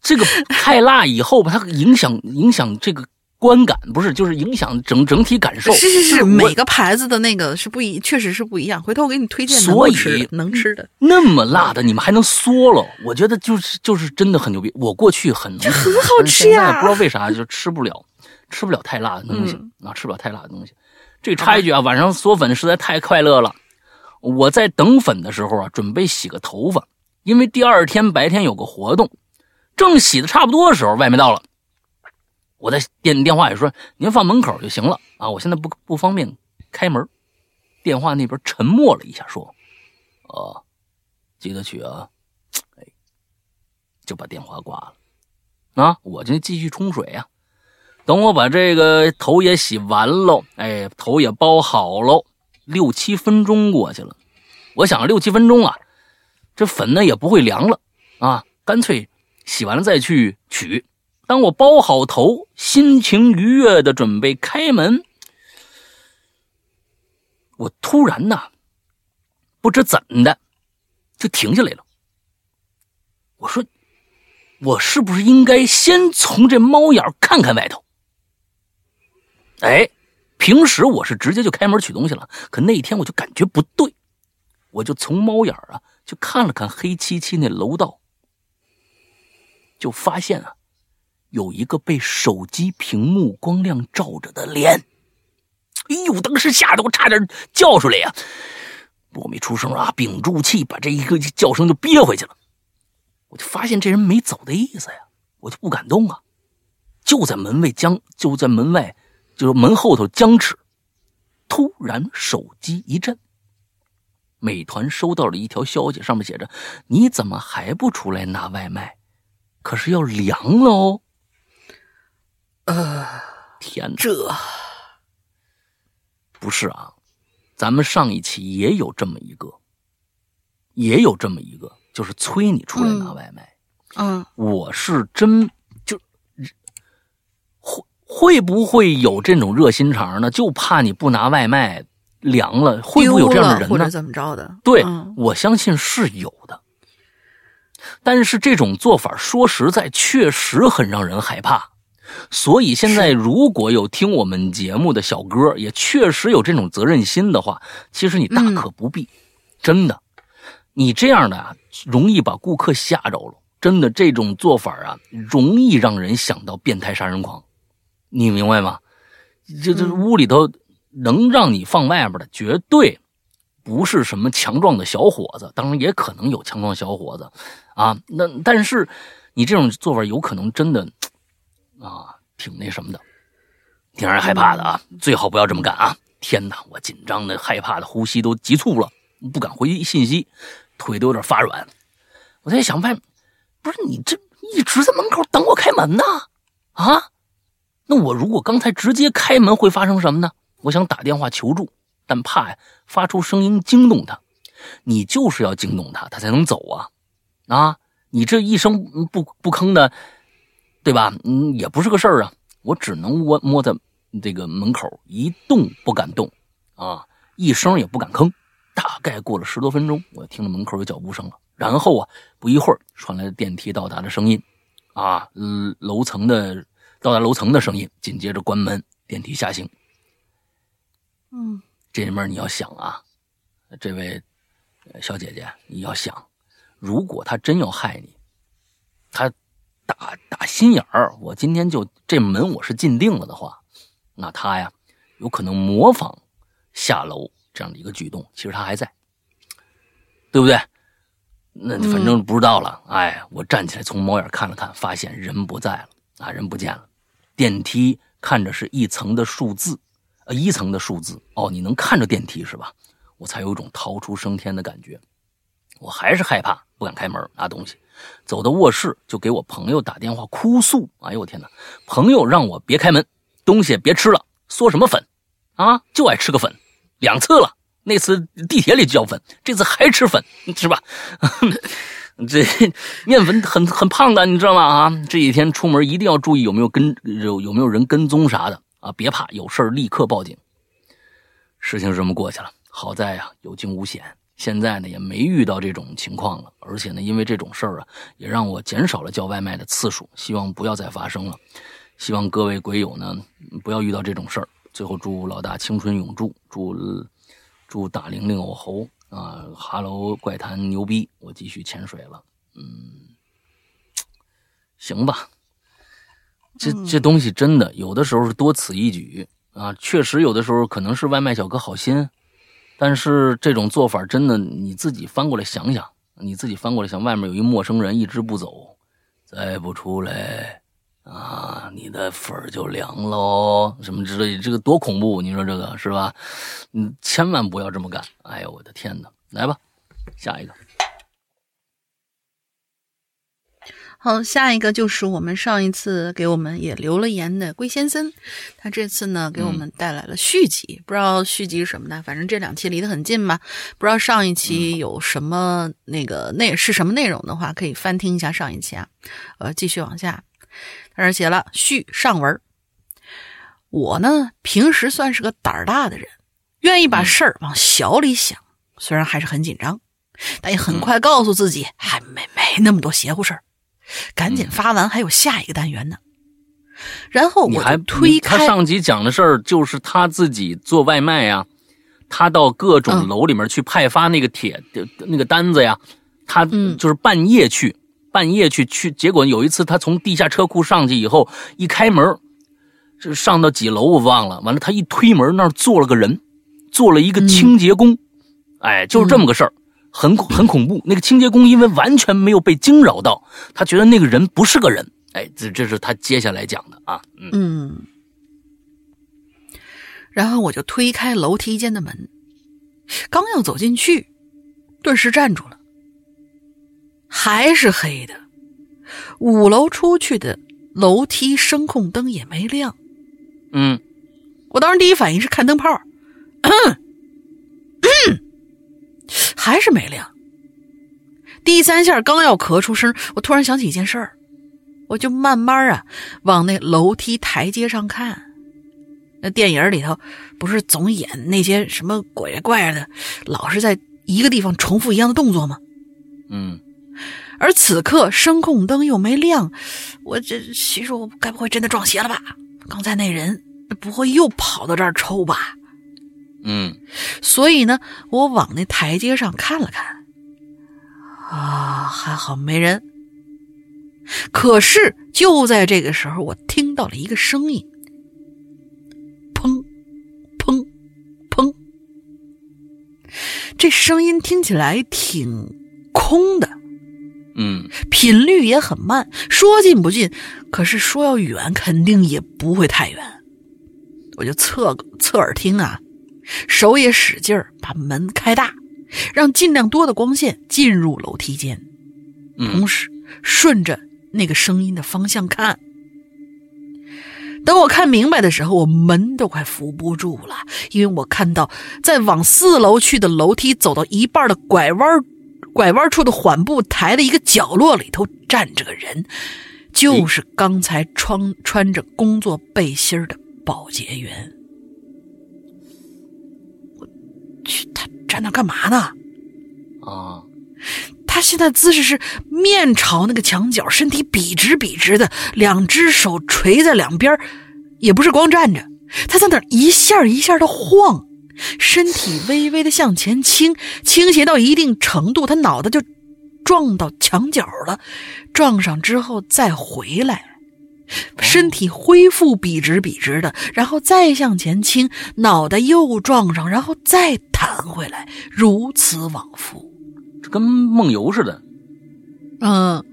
这个太辣以后吧，它影响影响这个。观感不是，就是影响整整体感受。是是是，每个牌子的那个是不一，确实是不一样。回头我给你推荐能吃能吃的。那么辣的，你们还能嗦了？我觉得就是就是真的很牛逼。我过去很这很好吃呀，不知道为啥就吃不了，吃不了太辣的东西啊，吃不了太辣的东西。这插一句啊，晚上嗦粉实在太快乐了。我在等粉的时候啊，准备洗个头发，因为第二天白天有个活动。正洗的差不多的时候，外卖到了。我在电电话里说：“您放门口就行了啊，我现在不不方便开门。”电话那边沉默了一下，说：“哦，记得取啊。”哎，就把电话挂了。啊，我就继续冲水呀。等我把这个头也洗完喽，哎，头也包好喽，六七分钟过去了。我想六七分钟啊，这粉呢也不会凉了啊，干脆洗完了再去取。当我包好头，心情愉悦的准备开门，我突然呐，不知怎的，就停下来了。我说：“我是不是应该先从这猫眼看看外头？”哎，平时我是直接就开门取东西了，可那天我就感觉不对，我就从猫眼啊，就看了看黑漆漆那楼道，就发现啊。有一个被手机屏幕光亮照着的脸，哎呦！当时吓得我差点叫出来呀！我没出声啊，屏住气，把这一个叫声就憋回去了。我就发现这人没走的意思呀，我就不敢动啊，就在门外僵，就在门外，就是门后头僵持。突然手机一震，美团收到了一条消息，上面写着：“你怎么还不出来拿外卖？可是要凉了哦。”呃，天哪，这不是啊？咱们上一期也有这么一个，也有这么一个，就是催你出来拿外卖。嗯，我是真就会会不会有这种热心肠呢？就怕你不拿外卖凉了，会不会有这样的人呢？或者怎么着的？对，我相信是有的。但是这种做法，说实在，确实很让人害怕。所以现在如果有听我们节目的小哥，也确实有这种责任心的话，其实你大可不必，真的，你这样的啊，容易把顾客吓着了。真的，这种做法啊，容易让人想到变态杀人狂，你明白吗？这这屋里头能让你放外边的，绝对不是什么强壮的小伙子，当然也可能有强壮小伙子啊。那但是你这种做法有可能真的啊，挺那什么的，挺让人害怕的啊。最好不要这么干啊！天哪，我紧张的、害怕的，呼吸都急促了，不敢回信息，腿都有点发软。我在想，外不是你这一直在门口等我开门呢？啊？那我如果刚才直接开门会发生什么呢？我想打电话求助，但怕呀发出声音惊动他。你就是要惊动他，他才能走啊！啊，你这一声不不吭的，对吧？嗯，也不是个事儿啊。我只能窝摸在这个门口一动不敢动，啊，一声也不敢吭。大概过了十多分钟，我听到门口有脚步声了。然后啊，不一会儿传来电梯到达的声音，啊，楼层的。到达楼层的声音，紧接着关门，电梯下行。嗯，这里面你要想啊，这位小姐姐，你要想，如果他真要害你，他打打心眼儿，我今天就这门我是进定了的话，那他呀，有可能模仿下楼这样的一个举动，其实他还在，对不对？那反正不知道了。哎，我站起来从猫眼看了看，发现人不在了，啊，人不见了。电梯看着是一层的数字，呃，一层的数字哦，你能看着电梯是吧？我才有一种逃出升天的感觉。我还是害怕，不敢开门拿东西。走到卧室就给我朋友打电话哭诉。哎呦我天哪！朋友让我别开门，东西别吃了。嗦什么粉？啊，就爱吃个粉，两次了。那次地铁里叫粉，这次还吃粉，是吧？这面粉很很胖的，你知道吗？啊，这几天出门一定要注意有没有跟有有没有人跟踪啥的啊！别怕，有事立刻报警。事情是这么过去了，好在呀有惊无险，现在呢也没遇到这种情况了。而且呢，因为这种事儿啊，也让我减少了叫外卖的次数，希望不要再发生了。希望各位鬼友呢不要遇到这种事儿。最后祝老大青春永驻，祝祝大玲玲偶猴。啊，哈喽，怪谈牛逼！我继续潜水了。嗯，行吧。这这东西真的有的时候是多此一举啊，确实有的时候可能是外卖小哥好心，但是这种做法真的你自己翻过来想想，你自己翻过来想，外面有一陌生人一直不走，再不出来。啊，你的粉儿就凉喽，什么之类，这个多恐怖！你说这个是吧？嗯，千万不要这么干。哎呦，我的天哪！来吧，下一个。好，下一个就是我们上一次给我们也留了言的龟先生，他这次呢给我们带来了续集，不知道续集是什么的，反正这两期离得很近嘛。不知道上一期有什么那个那是什么内容的话，可以翻听一下上一期啊。呃，继续往下。他这写了续上文。我呢，平时算是个胆儿大的人，愿意把事儿往小里想。虽然还是很紧张，但也很快告诉自己，还没没那么多邪乎事儿，赶紧发完，还有下一个单元呢。然后我还推开他上集讲的事儿，就是他自己做外卖呀，他到各种楼里面去派发那个铁那个单子呀，他就是半夜去。半夜去去，结果有一次他从地下车库上去以后，一开门，这上到几楼我忘了。完了，他一推门，那儿坐了个人，坐了一个清洁工，哎，就是这么个事儿，很很恐怖。那个清洁工因为完全没有被惊扰到，他觉得那个人不是个人，哎，这这是他接下来讲的啊，嗯。然后我就推开楼梯间的门，刚要走进去，顿时站住了。还是黑的，五楼出去的楼梯声控灯也没亮。嗯，我当时第一反应是看灯泡，还是没亮。第三下刚要咳出声，我突然想起一件事儿，我就慢慢啊往那楼梯台阶上看。那电影里头不是总演那些什么鬼怪的，老是在一个地方重复一样的动作吗？嗯。而此刻声控灯又没亮，我这心说，我该不会真的撞邪了吧？刚才那人不会又跑到这儿抽吧？嗯所以呢，我往那台阶上看了看，啊，还好没人。可是就在这个时候，我听到了一个声音，砰，砰，砰。这声音听起来挺空的，嗯频率也很慢，说近不近，可是说要远，肯定也不会太远。我就侧侧耳听啊，手也使劲儿把门开大，让尽量多的光线进入楼梯间，嗯同时顺着那个声音的方向看。等我看明白的时候，我门都快扶不住了，因为我看到在往四楼去的楼梯走到一半的拐弯，拐弯处的缓步台的一个角落里头站着个人，就是刚才穿穿着工作背心的保洁员。站那干嘛呢？啊他现在姿势是面朝那个墙角，身体笔直笔直的，两只手垂在两边儿，也不是光站着，他在那儿一下一下的晃，身体微微的向前倾，倾斜到一定程度，他脑袋就撞到墙角了，撞上之后再回来。身体恢复笔直笔直的，然后再向前倾，脑袋又撞上，然后再弹回来，如此往复。这跟梦游似的。嗯，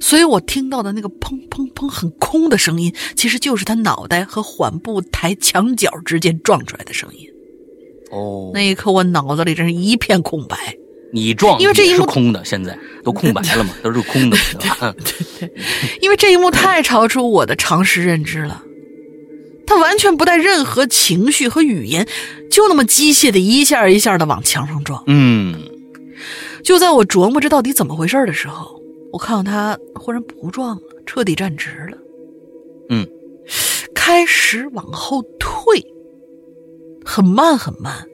所以我听到的那个砰砰砰很空的声音，其实就是他脑袋和缓步抬墙角之间撞出来的声音。哦，那一刻，我脑子里真是一片空白。你撞因为这一幕是空的，现在都空白了嘛，都是空的，对吧？因为这一幕太超出我的常识认知了，他完全不带任何情绪和语言，就那么机械的一下一下的往墙上撞。嗯就在我琢磨这到底怎么回事的时候，我看到他忽然不撞了，彻底站直了。嗯，开始往后退，很慢很慢，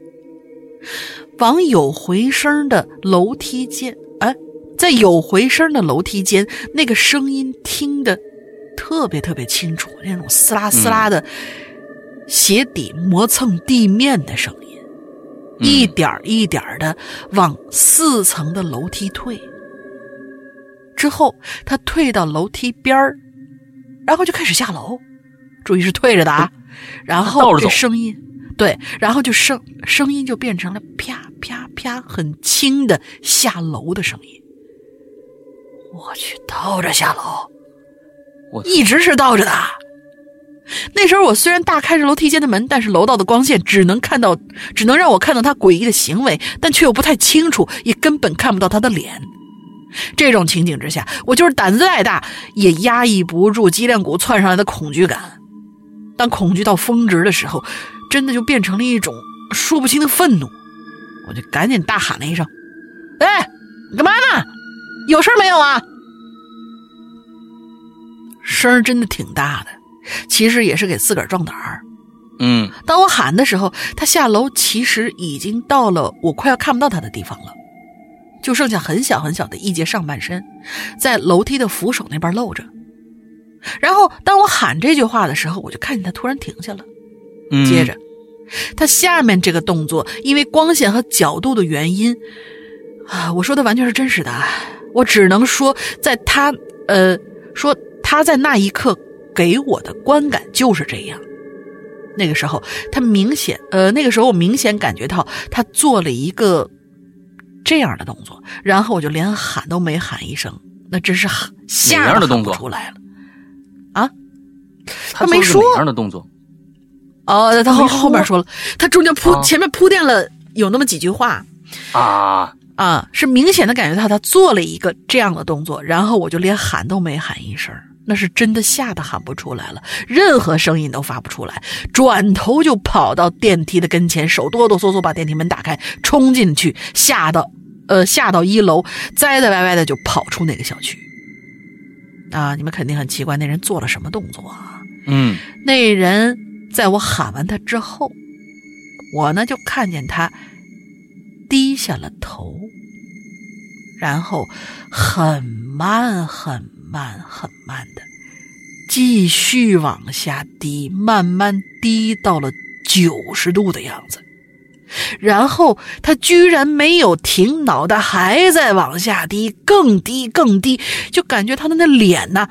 往有回声的楼梯间。哎，在有回声的楼梯间，那个声音听得特别特别清楚，那种撕拉撕拉的鞋底磨蹭地面的声音。一点一点的往四层的楼梯退，之后他退到楼梯边儿，然后就开始下楼，注意是退着的啊。然后这声音，对，然后就声声音就变成了啪啪啪很轻的下楼的声音。我去，倒着下楼，我一直是倒着的。那时候我虽然大开着楼梯间的门，但是楼道的光线只能看到，只能让我看到他诡异的行为，但却又不太清楚，也根本看不到他的脸。这种情景之下，我就是胆子再大，也压抑不住脊梁骨窜上来的恐惧感。当恐惧到峰值的时候，真的就变成了一种说不清的愤怒。我就赶紧大喊了一声：“哎，你干嘛呢？有事没有啊？”声儿真的挺大的。其实也是给自个儿壮胆儿。嗯当我喊的时候，他下楼其实已经到了我快要看不到他的地方了，就剩下很小很小的一截上半身，在楼梯的扶手那边露着。然后当我喊这句话的时候，我就看见他突然停下了。嗯，接着，他下面这个动作，因为光线和角度的原因，啊，我说的完全是真实的啊，我只能说，在他呃，说他在那一刻给我的观感就是这样。那个时候，他明显呃，那个时候我明显感觉到他做了一个这样的动作，然后我就连喊都没喊一声，那真是喊吓得喊哪样的动作出来了啊！他他没说哪样的动作？哦，他后后面说了，他中间铺、啊。前面铺垫了有那么几句话。啊，啊，是明显的感觉到他做了一个这样的动作，然后我就连喊都没喊一声，那是真的吓得喊不出来了，任何声音都发不出来，转头就跑到电梯的跟前，手哆哆嗦嗦把电梯门打开，冲进去，吓到呃吓到一楼，栽栽歪歪的就跑出那个小区。啊，你们肯定很奇怪，那人做了什么动作啊？嗯。那人在我喊完他之后，我呢就看见他低下了头，然后很慢、很慢、很慢的继续往下低，慢慢低到了九十度的样子。然后他居然没有停，脑袋还在往下低，更低更低，就感觉他的那脸呢，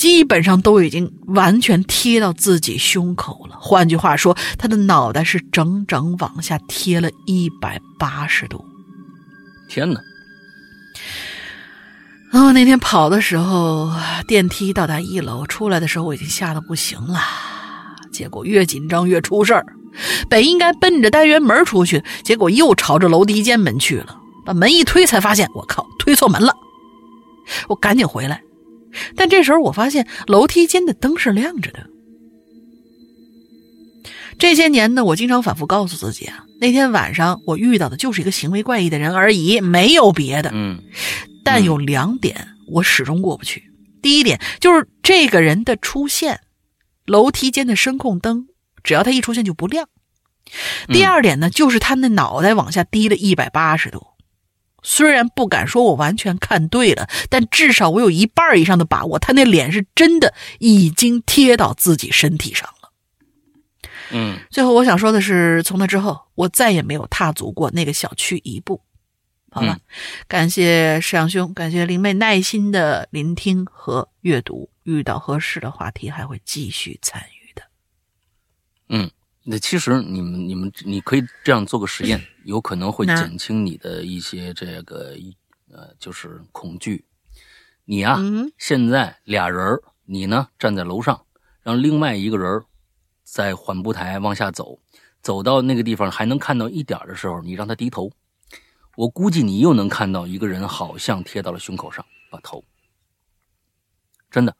基本上都已经完全贴到自己胸口了。换句话说，他的脑袋是整整往下贴了一百八十度。天哪！然后那天跑的时候，电梯到达一楼，出来的时候我已经吓得不行了。结果越紧张越出事儿。本应该奔着单元门出去，结果又朝着楼梯间门去了。把门一推，才发现我靠，推错门了。我赶紧回来，但这时候我发现楼梯间的灯是亮着的。这些年呢，我经常反复告诉自己啊，那天晚上我遇到的就是一个行为怪异的人而已，没有别的。嗯，但有两点我始终过不去。第一点就是这个人的出现，楼梯间的声控灯。只要他一出现就不亮。第二点呢，就是他那脑袋往下低了一百八十度。虽然不敢说我完全看对了，但至少我有一半以上的把握，他那脸是真的已经贴到自己身体上了。嗯，最后我想说的是，从那之后我再也没有踏足过那个小区一步。好了，感谢石阳兄，感谢灵妹耐心的聆听和阅读。遇到合适的话题，还会继续参与的。嗯，那其实你们、你们，你可以这样做个实验，有可能会减轻你的一些这个呃，就是恐惧。你啊，现在俩人你呢站在楼上，让另外一个人在缓步台往下走，走到那个地方还能看到一点的时候，你让他低头。我估计你又能看到一个人，好像贴到了胸口上，把头。真的，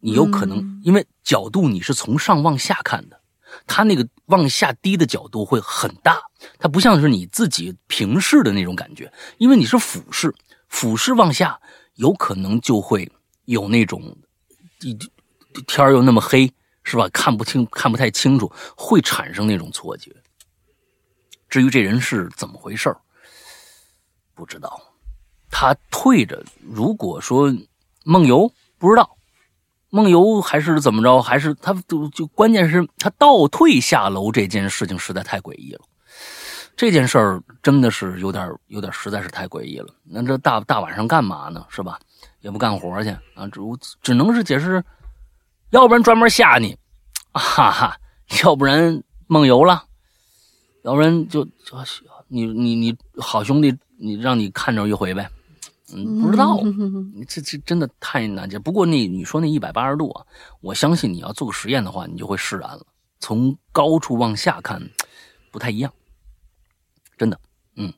你有可能因为角度你是从上往下看的。它那个往下低的角度会很大，它不像是你自己平视的那种感觉，因为你是俯视，俯视往下，有可能就会有那种，天又那么黑，是吧？看不清，看不太清楚，会产生那种错觉。至于这人是怎么回事不知道。他退着，如果说梦游，不知道。梦游还是怎么着？还是他就就关键是他倒退下楼这件事情实在太诡异了。这件事儿真的是有点有点实在是太诡异了。那这大大晚上干嘛呢？是吧？也不干活去啊，只只能是解释，要不然专门吓你，哈哈，要不然梦游了，要不然就你你你好兄弟，你让你看着一回呗。嗯，不知道，你这这真的太难解。不过那你说那一百八十度啊，我相信你要做个实验的话，你就会释然了。从高处往下看，不太一样，真的。嗯，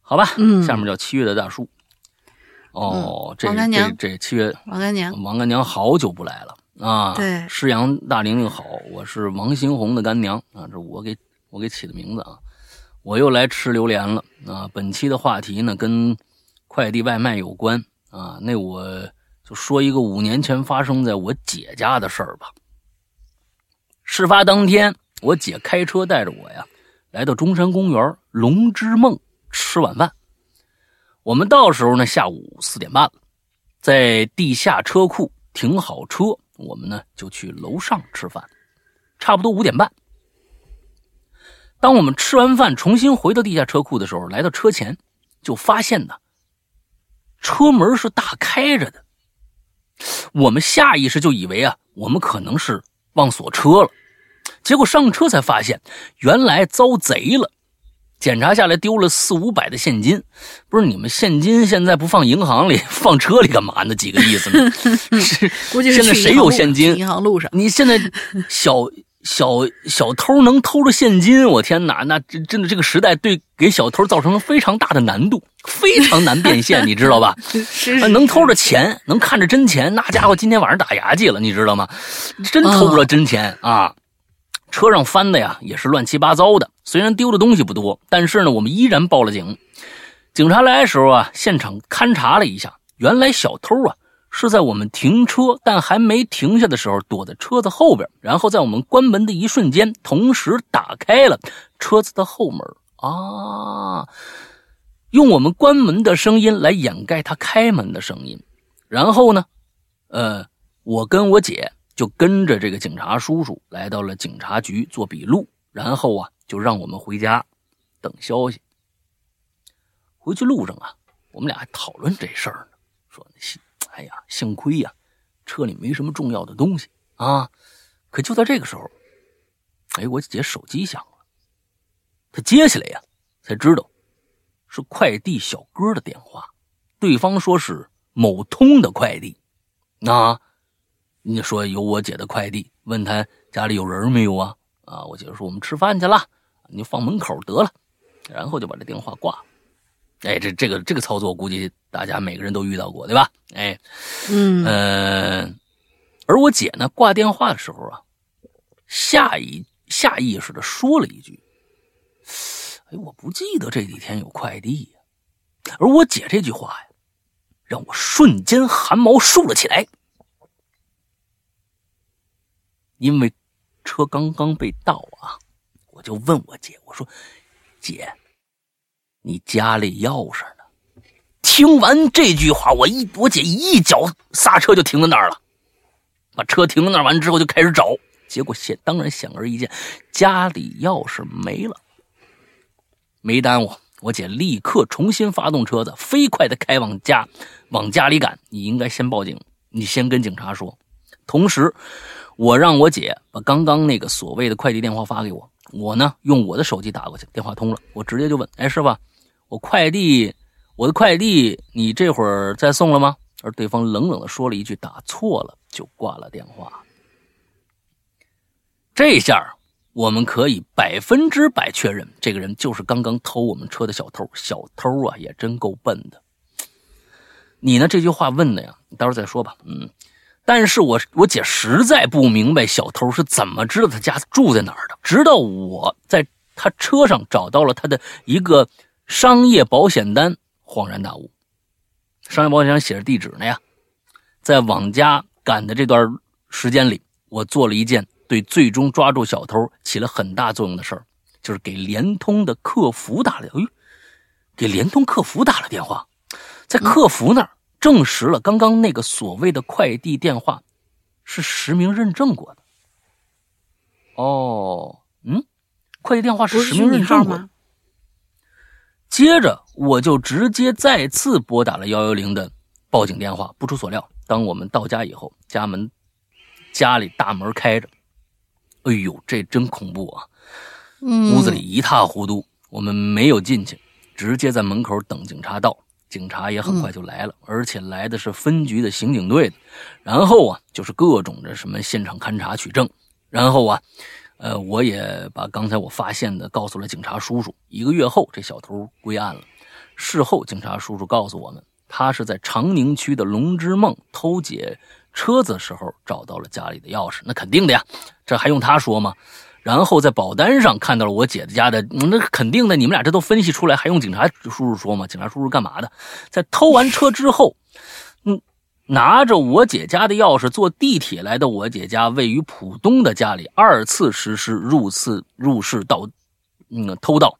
好吧。嗯，下面叫七月的大叔。哦，这这这七月王干娘，王干娘好久不来了啊。对，师阳大玲玲好，我是王新红的干娘啊，这我给我给起的名字啊。我又来吃榴莲了啊。本期的话题呢，跟。快递外卖有关啊，那我就说一个五年前发生在我姐家的事儿吧。事发当天，我姐开车带着我呀，来到中山公园龙之梦吃晚饭。我们到时候呢，下午四点半了，在地下车库停好车，我们呢就去楼上吃饭。差不多五点半，当我们吃完饭重新回到地下车库的时候，来到车前，就发现呢。车门是大开着的，我们下意识就以为啊，我们可能是忘锁车了。结果上车才发现，原来遭贼了。检查下来丢了四五百的现金。不是你们现金现在不放银行里，放车里干嘛呢？几个意思呢？是估计现在谁有现金？银行路上，你现在小。小小偷能偷着现金，我天哪！那真真的这个时代对给小偷造成了非常大的难度，非常难变现，你知道吧？是能偷着钱，能看着真钱，那家伙今天晚上打牙祭了，你知道吗？真偷不着真钱啊！车上翻的呀也是乱七八糟的，虽然丢的东西不多，但是呢，我们依然报了警。警察来的时候啊，现场勘查了一下，原来小偷啊。是在我们停车但还没停下的时候，躲在车子后边，然后在我们关门的一瞬间，同时打开了车子的后门啊！用我们关门的声音来掩盖他开门的声音。然后呢，呃，我跟我姐就跟着这个警察叔叔来到了警察局做笔录，然后啊，就让我们回家等消息。回去路上啊，我们俩还讨论这事儿呢，：“哎呀，幸亏呀，车里没什么重要的东西啊。”可就在这个时候，哎，我姐手机响了，她接起来呀，才知道是快递小哥的电话，对方说是。某通的快递，啊，你说有我姐的快递，问他家里有人没有啊？啊，我姐说我们吃饭去了，你放门口得了，然后就把这电话挂了。哎，这这个这个操作，估计大家每个人都遇到过，对吧？哎，嗯呃，而我姐呢，挂电话的时候啊，下意下意识的说了一句：“哎，我不记得这几天有快递呀。”而我姐这句话呀。让我瞬间汗毛竖了起来，因为车刚刚被盗啊，我就问我姐：“我说，姐，你家里钥匙呢？”听完这句话，我一我姐一脚刹车就停在那儿了，把车停在那儿完之后就开始找，结果显当然显而易见，家里钥匙没了，没耽误。我姐立刻重新发动车子，飞快的开往家，往家里赶。你应该先报警，你先跟警察说。同时，我让我姐把刚刚那个所谓的快递电话发给我。我呢，用我的手机打过去，电话通了。我直接就问：“哎，师傅，我快递，我的快递，你这会儿再送了吗？”而对方冷冷的说了一句：“打错了。”就挂了电话。这下。我们可以百分之百确认，这个人就是刚刚偷我们车的小偷。小偷啊，也真够笨的。你呢？这句话问的呀，你到时候再说吧。嗯，但是我我姐实在不明白小偷是怎么知道他家住在哪儿的。直到我在他车上找到了他的一个商业保险单，恍然大悟。商业保险上写着地址呢呀。在往家赶的这段时间里，我做了一件。对，最终抓住小偷起了很大作用的事儿，就是给联通的客服打了。哎，给联通客服打了电话，在客服那儿证实了刚刚那个所谓的快递电话是实名认证过的。哦，嗯，快递电话是实名认证吗？接着我就直接再次拨打了幺幺零的报警电话。不出所料，当我们到家以后，家门家里大门开着。哎呦，这真恐怖啊！屋子里一塌糊涂，我们没有进去，直接在门口等警察到。警察也很快就来了，而且来的是分局的刑警队的。然后啊，就是各种的什么现场勘查取证。然后啊，呃，我也把刚才我发现的告诉了警察叔叔。一个月后，这小偷归案了。事后，警察叔叔告诉我们，他是在长宁区的龙之梦偷劫。车子时候找到了家里的钥匙，那肯定的呀，这还用他说吗？然后在保单上看到了我姐家的，那肯定的。你们俩这都分析出来，还用警察叔叔说吗？警察叔叔干嘛的？在偷完车之后，拿着我姐家的钥匙坐地铁来到我姐家位于浦东的家里，二次实施入次入室盗，嗯，偷盗。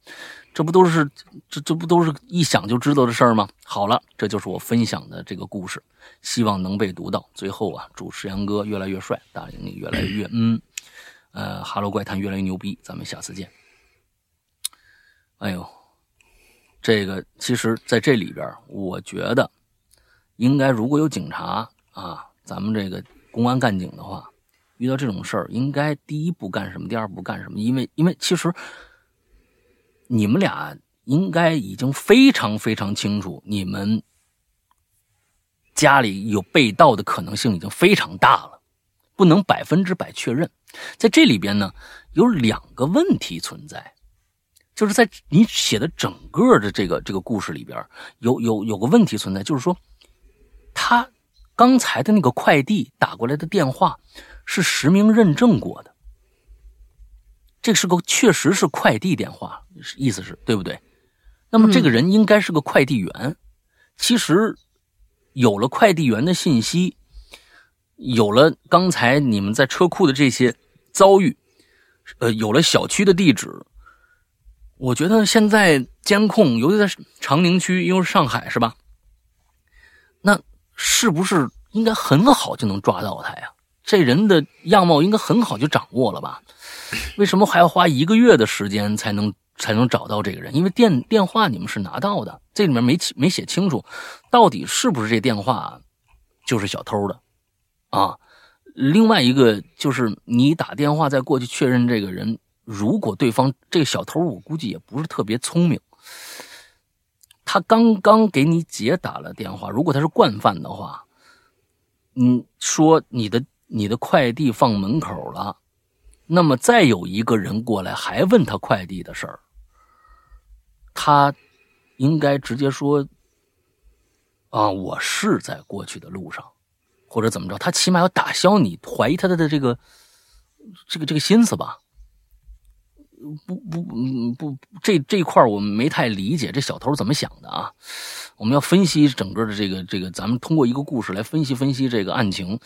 这不都是这这不都是一想就知道的事儿吗？好了，这就是我分享的这个故事，希望能被读到。最后啊，祝石阳哥越来越帅，大玲玲越来越嗯，呃，哈喽怪谈越来越牛逼，咱们下次见。哎呦，这个其实在这里边，我觉得应该如果有警察啊，咱们这个公安干警的话，遇到这种事儿，应该第一步干什么，第二步干什么？因为因为其实。你们俩应该已经非常非常清楚，你们家里有被盗的可能性已经非常大了，不能百分之百确认。在这里边呢，有两个问题存在，就是在你写的整个的这个这个故事里边，有有有个问题存在，就是说，他刚才的那个快递打过来的电话是实名认证过的。这是个确实是快递电话，意思是对不对？那么这个人应该是个快递员。其实有了快递员的信息，有了刚才你们在车库的这些遭遇，呃，有了小区的地址，我觉得现在监控，尤其在长宁区，因为是上海是吧？那是不是应该很好就能抓到他呀？这人的样貌应该很好就掌握了吧？为什么还要花一个月的时间才能才能找到这个人？因为电电话你们是拿到的，这里面没没写清楚，到底是不是这电话就是小偷的啊？另外一个就是你打电话再过去确认这个人，如果对方这个小偷，我估计也不是特别聪明，他刚刚给你姐打了电话，如果他是惯犯的话，嗯，说你的你的快递放门口了。那么再有一个人过来，还问他快递的事儿，他应该直接说：“啊，我是在过去的路上，或者怎么着？他起码要打消你怀疑他的的这个这个这个心思吧？不不不不，这这块我们没太理解，这小偷怎么想的啊？我们要分析整个的这个这个，咱们通过一个故事来分析分析这个案情。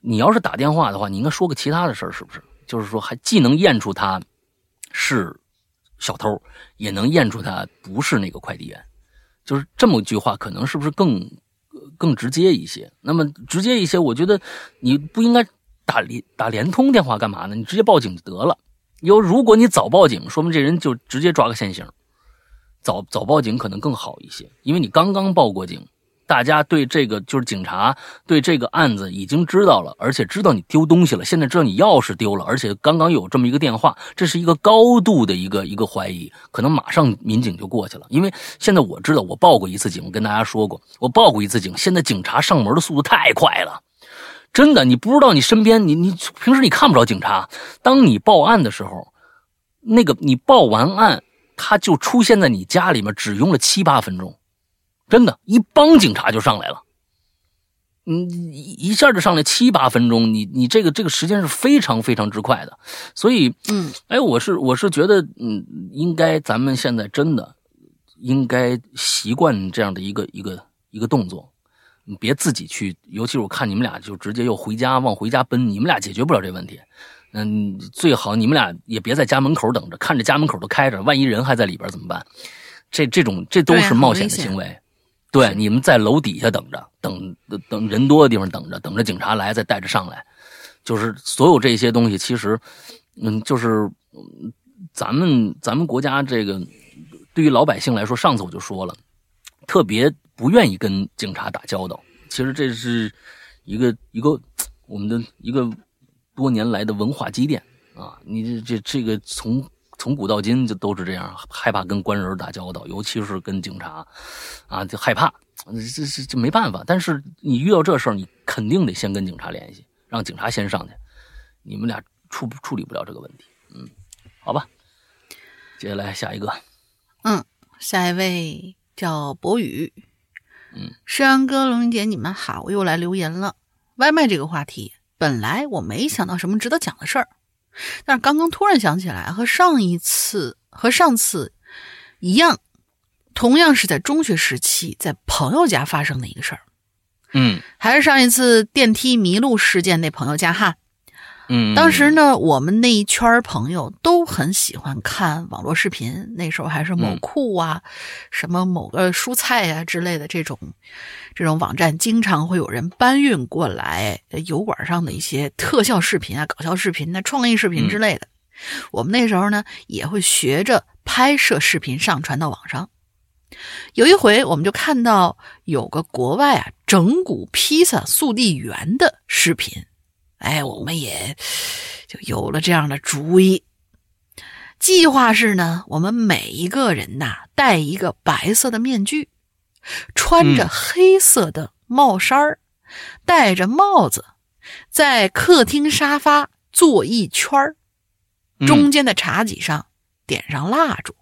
你要是打电话的话，你应该说个其他的事儿，是不是？”就是说，还既能验出他是小偷，也能验出他不是那个快递员，就是这么一句话，可能是不是更更直接一些？那么直接一些，我觉得你不应该打联打联通电话干嘛呢？你直接报警就得了。有如果你早报警，说明这人就直接抓个现行。早早报警可能更好一些，因为你刚刚报过警。大家对这个就是警察对这个案子已经知道了，而且知道你丢东西了。现在知道你钥匙丢了，而且刚刚有这么一个电话，这是一个高度的一个一个怀疑，可能马上民警就过去了。因为现在我知道，我报过一次警，我跟大家说过，我报过一次警。现在警察上门的速度太快了，真的，你不知道你身边你你平时你看不着警察，当你报案的时候，那个你报完案，他就出现在你家里面，只用了七八分钟。真的，一帮警察就上来了，嗯，一一下就上来七八分钟，你你这个这个时间是非常非常之快的，所以，嗯，哎，我是我是觉得，嗯，应该咱们现在真的应该习惯这样的一个一个一个动作，你别自己去，尤其是我看你们俩就直接又回家往回家奔，你们俩解决不了这问题，嗯，最好你们俩也别在家门口等着，看着家门口都开着，万一人还在里边怎么办？这这种这都是冒险的行为。对，你们在楼底下等着，等等等人多的地方等着，等着警察来再带着上来。就是所有这些东西，其实，嗯，就是咱们咱们国家这个对于老百姓来说，上次我就说了，特别不愿意跟警察打交道。其实这是一个一个我们的一个多年来的文化积淀啊。你这这这个从。从古到今就都是这样，害怕跟官人打交道，尤其是跟警察，啊，就害怕，这这这没办法。但是你遇到这事儿，你肯定得先跟警察联系，让警察先上去，你们俩处处理不了这个问题。嗯，好吧，接下来下一个，嗯，下一位叫博宇，嗯，诗阳哥、龙云姐，你们好，我又来留言了。外卖这个话题，本来我没想到什么值得讲的事儿。但是刚刚突然想起来，和上一次和上次一样，同样是在中学时期，在朋友家发生的一个事儿。嗯，还是上一次电梯迷路事件那朋友家哈。嗯，当时呢，我们那一圈朋友都很喜欢看网络视频，那时候还是某库啊，什么某个蔬菜啊之类的这种这种网站，经常会有人搬运过来油管上的一些特效视频啊、搞笑视频、啊、创意视频之类的。我们那时候呢，也会学着拍摄视频上传到网上。有一回，我们就看到有个国外啊整蛊披萨速递员的视频。哎，我们也就有了这样的主意。计划是呢，我们每一个人呐戴一个白色的面具，穿着黑色的帽衫儿，戴着帽子，在客厅沙发坐一圈儿，中间的茶几上点上蜡烛，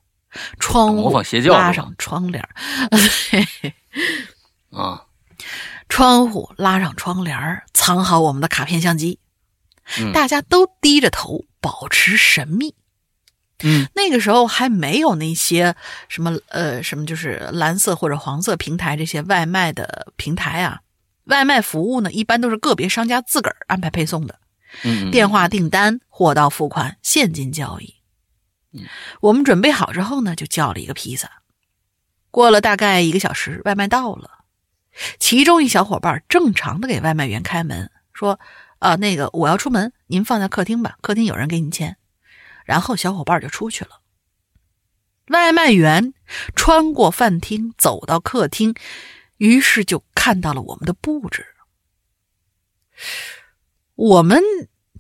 窗户拉上窗帘儿，啊。窗户拉上窗帘藏好我们的卡片相机，嗯，大家都低着头，保持神秘。嗯，那个时候还没有那些什么呃什么，就是蓝色或者黄色平台这些外卖的平台啊。外卖服务呢，一般都是个别商家自个儿安排配送的。嗯，电话订单、货到付款、现金交易。我们准备好之后呢，就叫了一个披萨。过了大概一个小时，外卖到了，其中一小伙伴正常的给外卖员开门，说：“啊，那个我要出门，您放在客厅吧，客厅有人给您签。”然后小伙伴就出去了。外卖员穿过饭厅走到客厅，于是就看到了我们的布置。我们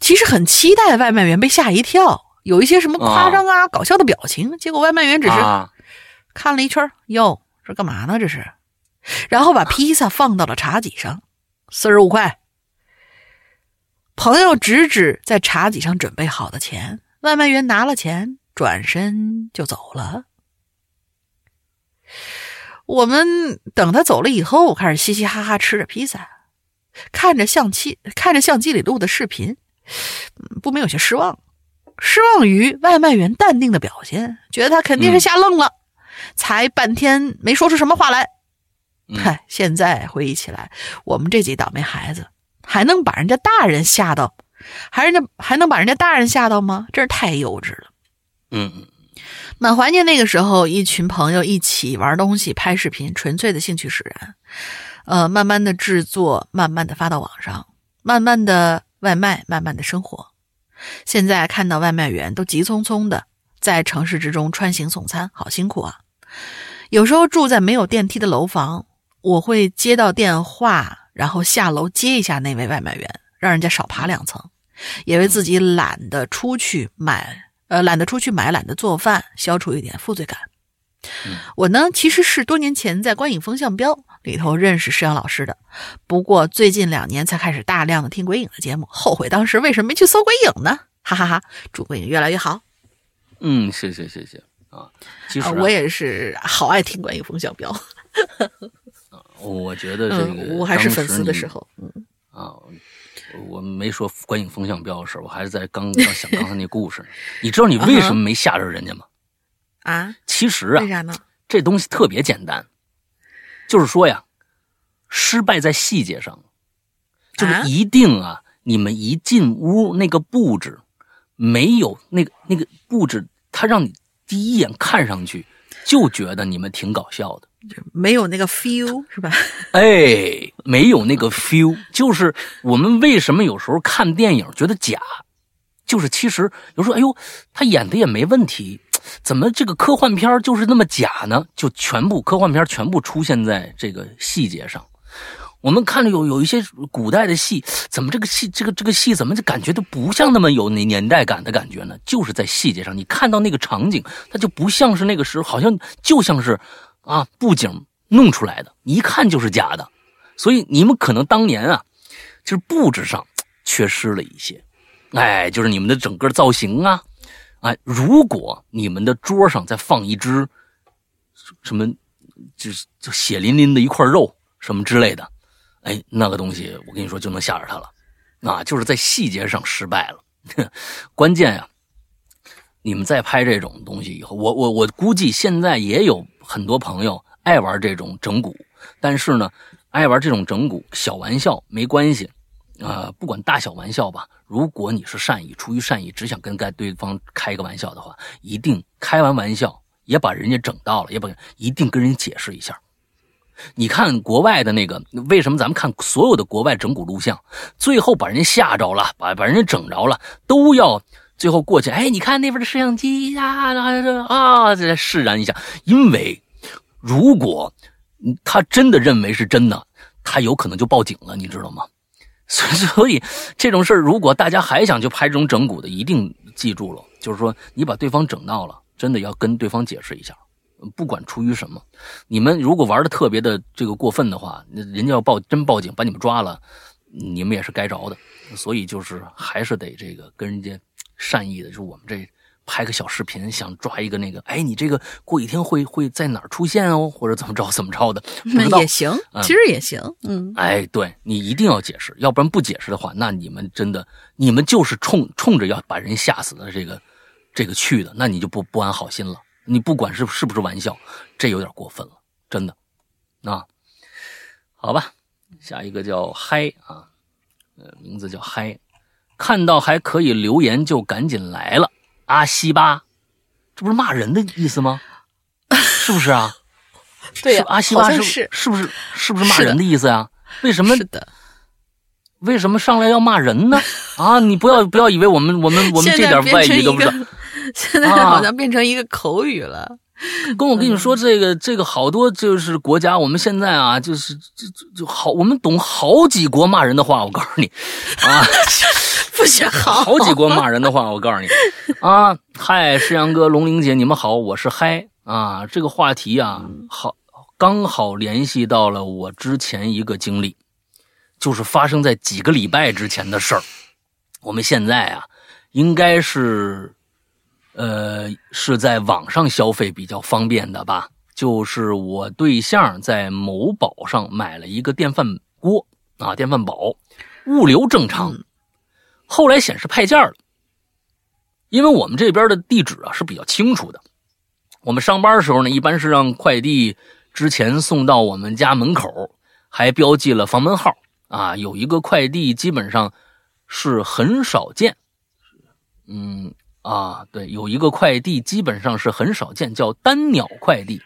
其实很期待外卖员被吓一跳，有一些什么夸张啊、搞笑的表情。结果外卖员只是看了一圈，哟，这干嘛呢？这是，然后把披萨放到了茶几上，四十五块。朋友指指在茶几上准备好的钱，外卖员拿了钱，转身就走了。我们等他走了以后，开始嘻嘻哈哈吃着披萨。看着相机，看着相机里录的视频，不免有些失望。失望于外卖员淡定的表现，觉得他肯定是吓愣了，才半天没说出什么话来。嗨，现在回忆起来，我们这几倒霉孩子还能把人家大人吓到，还人家还能把人家大人吓到吗？真是太幼稚了。嗯嗯，蛮怀念那个时候，一群朋友一起玩东西、拍视频，纯粹的兴趣使然。呃，慢慢的制作，慢慢的发到网上，慢慢的外卖，慢慢的生活。现在看到外卖员都急匆匆的在城市之中穿行送餐，好辛苦啊！有时候住在没有电梯的楼房，我会接到电话，然后下楼接一下那位外卖员，让人家少爬两层，也为自己懒得出去买，呃，懒得出去买，懒得做饭，消除一点负罪感。我呢，其实是多年前在观影风向标里头认识施阳老师的，不过最近两年才开始大量的听鬼影的节目，后悔当时为什么没去搜鬼影呢？哈哈哈！祝鬼影越来越好。嗯，谢谢谢谢啊。其实我也是好爱听观影风向标。我觉得这个我还是粉丝的时候，嗯啊，我没说观影风向标的事我还是在刚刚想刚才那故事。你知道你为什么没吓着人家吗？啊，其实啊，为啥呢？这东西特别简单，就是说呀，失败在细节上，就是一定啊，你们一进屋那个布置没有那个那个布置，他让你第一眼看上去就觉得你们挺搞笑的，没有那个 feel 是吧？哎，没有那个 feel，就是我们为什么有时候看电影觉得假，就是其实有时候哎呦，他演的也没问题。怎么这个科幻片就是那么假呢？就全部科幻片全部出现在这个细节上。我们看着有有一些古代的戏，怎么这个戏这个这个戏怎么就感觉都不像那么有那年代感的感觉呢？就是在细节上，你看到那个场景，它就不像是那个时候，好像就像是啊布景弄出来的，一看就是假的。所以你们可能当年啊，就是布置上缺失了一些，哎，就是你们的整个造型啊。哎，如果你们的桌上再放一只什么，就是就血淋淋的一块肉什么之类的，哎，那个东西我跟你说就能吓着他了，啊，就是在细节上失败了。关键呀，你们再拍这种东西以后，我我我估计现在也有很多朋友爱玩这种整蛊，但是呢，爱玩这种整蛊小玩笑没关系。呃，不管大小玩笑吧，如果你是善意，出于善意，只想跟该对方开一个玩笑的话，一定开完玩笑也把人家整到了，也把一定跟人解释一下。你看国外的那个，为什么咱们看所有的国外整蛊录像，最后把人家吓着了，把把人家整着了，都要最后过去，哎，你看那边的摄像机呀，啊，再释然一下，因为如果他真的认为是真的，他有可能就报警了，你知道吗？所以，所以这种事儿，如果大家还想去拍这种整蛊的，一定记住了，就是说，你把对方整闹了，真的要跟对方解释一下，不管出于什么，你们如果玩的特别的这个过分的话，那人家要报真报警把你们抓了，你们也是该着的。所以就是还是得这个跟人家善意的，就是我们这。拍个小视频，想抓一个那个，哎，你这个过几天会会在哪儿出现哦，或者怎么着 怎么着的，那也行，其实也行，嗯，哎，对你一定要解释，要不然不解释的话，那你们真的，你们就是冲冲着要把人吓死的这个这个去的，那你就不不安好心了。你不管是是不是玩笑，这有点过分了，真的，啊，好吧，下一个叫嗨啊，呃，名字叫嗨，看到还可以留言就赶紧来了。阿西巴，这不是骂人的意思吗？是不是啊？对阿西巴是是是不是是不是骂人的意思呀？为什么是的，为什么上来要骂人呢？啊，你不要不要以为我们我们我们这点外语都不知道。，现在啊好像变成一个口语了。跟我跟你说，这个这个好多就是国家，我们现在啊，就是就就就好，我们懂好几国骂人的话。我告诉你，啊，不学好，好几国骂人的话，我告诉你，啊，嗨，世阳哥、龙玲姐，你们好，我是嗨啊。这个话题啊，好，刚好联系到了我之前一个经历，就是发生在几个礼拜之前的事儿。我们现在啊，应该是，呃，是在网上消费比较方便的吧？就是我对象在某宝上买了一个电饭锅啊，电饭煲，物流正常。嗯后来显示派件了，因为我们这边的地址啊是比较清楚的。我们上班的时候呢，一般是让快递之前送到我们家门口，还标记了房门号啊。有一个快递基本上是很少见，嗯啊，对，有一个快递基本上是很少见，叫单鸟快递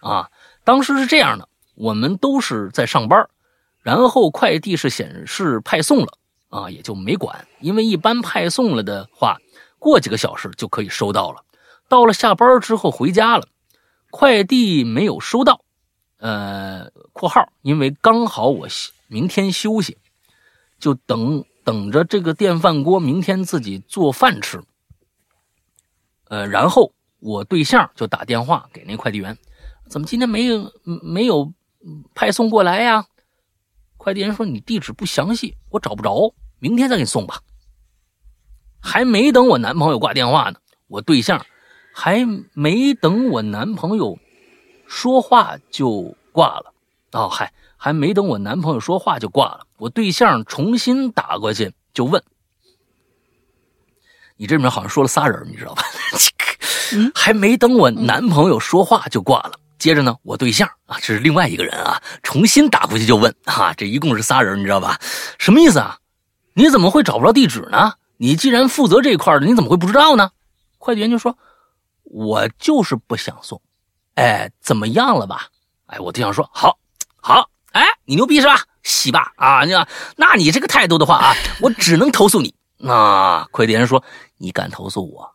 啊。当时是这样的，我们都是在上班，然后快递是显示派送了。啊，也就没管，因为一般派送了的话，过几个小时就可以收到了。到了下班之后回家了，快递没有收到，呃（括号）因为刚好我明天休息，就等等着这个电饭锅明天自己做饭吃。呃，然后我对象就打电话给那快递员，怎么今天没有没有派送过来呀？快递员说：“你地址不详细，我找不着，明天再给你送吧。”还没等我男朋友挂电话呢，我对象还没等我男朋友说话就挂了。哦，嗨，还没等我男朋友说话就挂了。我对象重新打过去就问：“你这里面好像说了仨人，你知道吧？” 还没等我男朋友说话就挂了。接着呢，我对象啊，这是另外一个人啊，重新打过去就问啊，这一共是仨人，你知道吧？什么意思啊？你怎么会找不着地址呢？你既然负责这块的，你怎么会不知道呢？快递员就说：“我就是不想送。”哎，怎么样了吧？哎，我对象说：“好，好，哎，你牛逼是吧？西吧啊，你那你这个态度的话啊，我只能投诉你。”啊，快递员说：“你敢投诉我，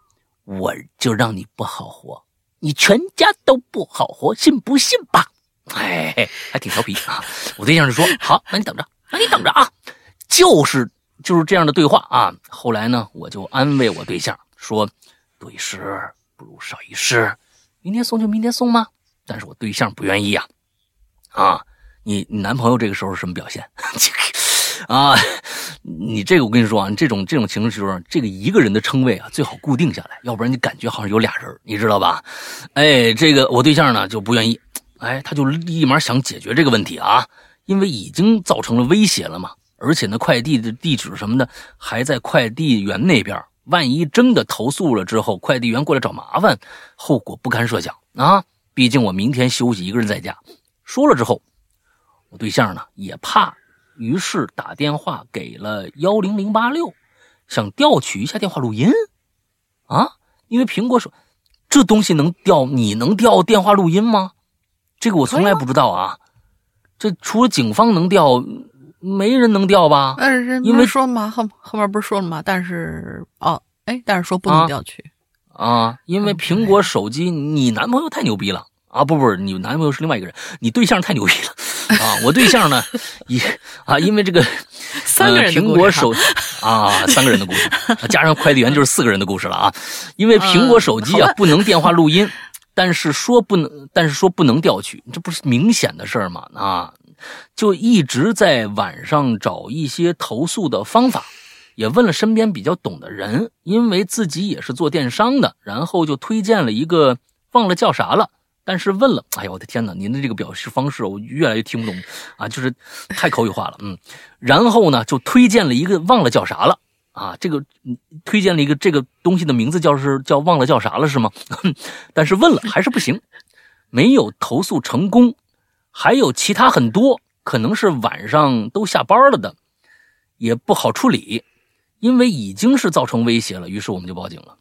我就让你不好活。”你全家都不好活，信不信吧？哎，还挺调皮啊！我对象就说：“好，那你等着，那你等着啊。”就是就是这样的对话啊。后来呢，我就安慰我对象说：“多一事不如少一事，明天送就明天送吗？”但是我对象不愿意啊。啊，你你男朋友这个时候是什么表现？啊，你这个我跟你说啊，这种这种情况，这个一个人的称谓啊，最好固定下来，要不然你感觉好像有俩人，你知道吧？哎，这个我对象呢就不愿意，哎，他就立马想解决这个问题啊，因为已经造成了威胁了嘛，而且呢，快递的地址什么的还在快递员那边，万一真的投诉了之后，快递员过来找麻烦，后果不堪设想啊！毕竟我明天休息，一个人在家。说了之后，我对象呢也怕。于是打电话给了幺零零八六，想调取一下电话录音，啊，因为苹果说这东西能调，你能调电话录音吗？这个我从来不知道啊。这除了警方能调，没人能调吧？但是因为说嘛，后后面不是说了吗？但是哦，哎，但是说不能调取啊，因为苹果手机，你男朋友太牛逼了啊！不不，你男朋友是另外一个人，你对象太牛逼了。啊，我对象呢，也啊，因为这个 三个人苹果手啊，三个人的故事，加上快递员就是四个人的故事了啊。因为苹果手机啊不能电话录音，但是说不能，但是说不能调取，这不是明显的事儿吗？啊，就一直在晚上找一些投诉的方法，也问了身边比较懂的人，因为自己也是做电商的，然后就推荐了一个，忘了叫啥了。但是问了，哎呀，我的天哪！您的这个表示方式我越来越听不懂啊，就是太口语化了，嗯。然后呢，就推荐了一个忘了叫啥了啊，这个推荐了一个这个东西的名字叫是叫忘了叫啥了是吗？但是问了还是不行，没有投诉成功，还有其他很多可能是晚上都下班了的，也不好处理，因为已经是造成威胁了，于是我们就报警了。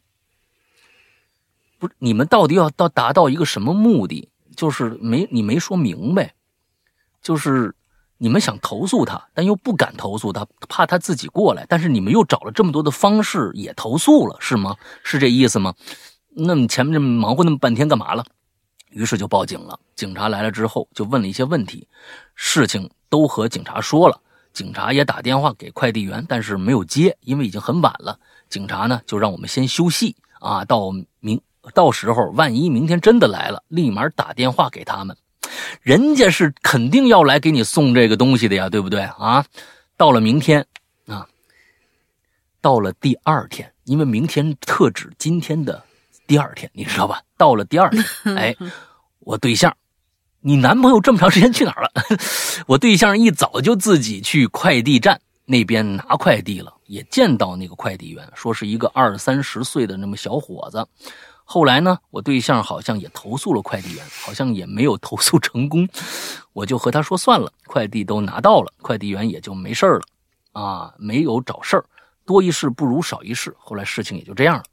不是你们到底要到达到一个什么目的？就是没你没说明白，就是你们想投诉他，但又不敢投诉他，怕他自己过来。但是你们又找了这么多的方式也投诉了，是吗？是这意思吗？那你前面这忙活那么半天干嘛了？于是就报警了。警察来了之后，就问了一些问题，事情都和警察说了。警察也打电话给快递员，但是没有接，因为已经很晚了。警察呢就让我们先休息啊，到明到时候万一明天真的来了，立马打电话给他们。人家是肯定要来给你送这个东西的呀，对不对啊？到了明天啊，到了第二天，因为明天特指今天的第二天，你知道吧？到了第二天，哎，我对象。你男朋友这么长时间去哪儿了？我对象一早就自己去快递站那边拿快递了，也见到那个快递员，说是一个二三十岁的那么小伙子。后来呢，我对象好像也投诉了快递员，好像也没有投诉成功。我就和他说算了，快递都拿到了，快递员也就没事了，啊，没有找事儿，多一事不如少一事。后来事情也就这样了。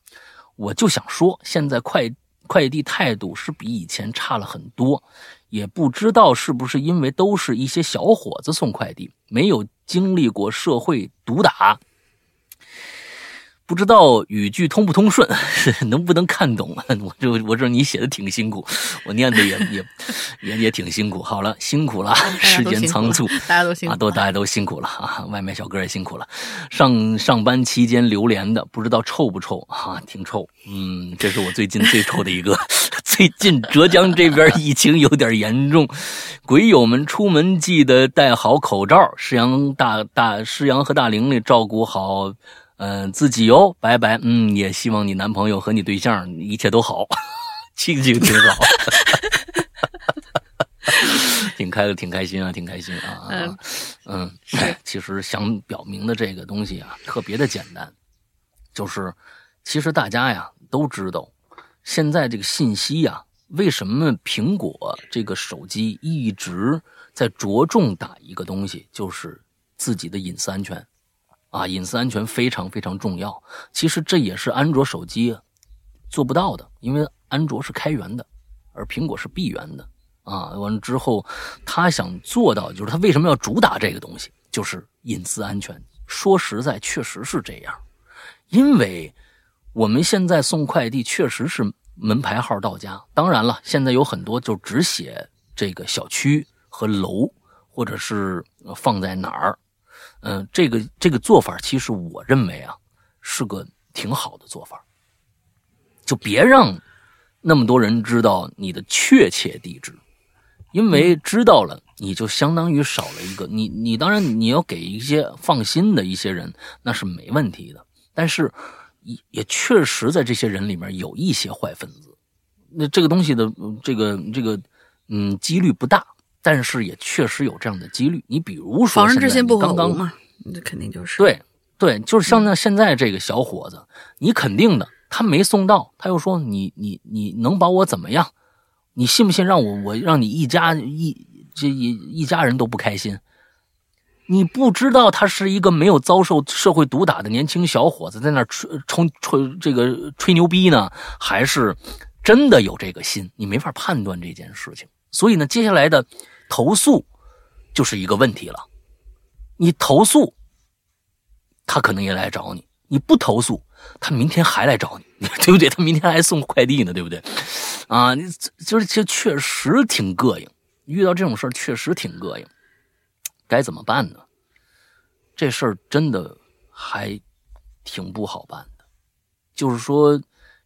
我就想说，现在快快递态度是比以前差了很多。也不知道是不是因为都是一些小伙子送快递，没有经历过社会毒打。不知道语句通不通顺，能不能看懂？我就我这你写的挺辛苦，我念的也也也也挺辛苦。好了，辛苦了，时间仓促，大家都辛苦啊，都大家都辛苦了啊！外卖小哥也辛苦了。上上班期间榴莲的，不知道臭不臭啊？挺臭，嗯，这是我最近最臭的一个。最近浙江这边疫情有点严重，鬼友们出门记得戴好口罩。师阳大大师阳和大玲玲照顾好。嗯，自己哟，拜拜。嗯，也希望你男朋友和你对象一切都好，心情挺好，挺开的，挺开心啊，挺开心啊。嗯嗯，其实想表明的这个东西啊，特别的简单，就是其实大家呀都知道，现在这个信息呀，为什么苹果这个手机一直在着重打一个东西，就是自己的隐私安全。啊，隐私安全非常非常重要。其实这也是安卓手机做不到的，因为安卓是开源的，而苹果是闭源的。啊，完了之后，他想做到，就是他为什么要主打这个东西，就是隐私安全。说实在，确实是这样，因为我们现在送快递确实是门牌号到家。当然了，现在有很多就只写这个小区和楼，或者是放在哪儿。嗯，这个这个做法，其实我认为啊，是个挺好的做法。就别让那么多人知道你的确切地址，因为知道了，你就相当于少了一个你。你当然你要给一些放心的一些人，那是没问题的。但是也也确实在这些人里面有一些坏分子。那这个东西的这个这个嗯几率不大。但是也确实有这样的几率，你比如说，防人之心不可无嘛，那肯定就是对对，就是像那现在这个小伙子，你肯定的，他没送到，他又说你你你能把我怎么样？你信不信让我我让你一家一这一一家人都不开心？你不知道他是一个没有遭受社会毒打的年轻小伙子，在那吹冲吹这个吹牛逼呢，还是真的有这个心？你没法判断这件事情。所以呢，接下来的投诉就是一个问题了。你投诉，他可能也来找你；你不投诉，他明天还来找你，对不对？他明天还送快递呢，对不对？啊，你就是这确实挺膈应，遇到这种事儿确实挺膈应。该怎么办呢？这事儿真的还挺不好办的。就是说，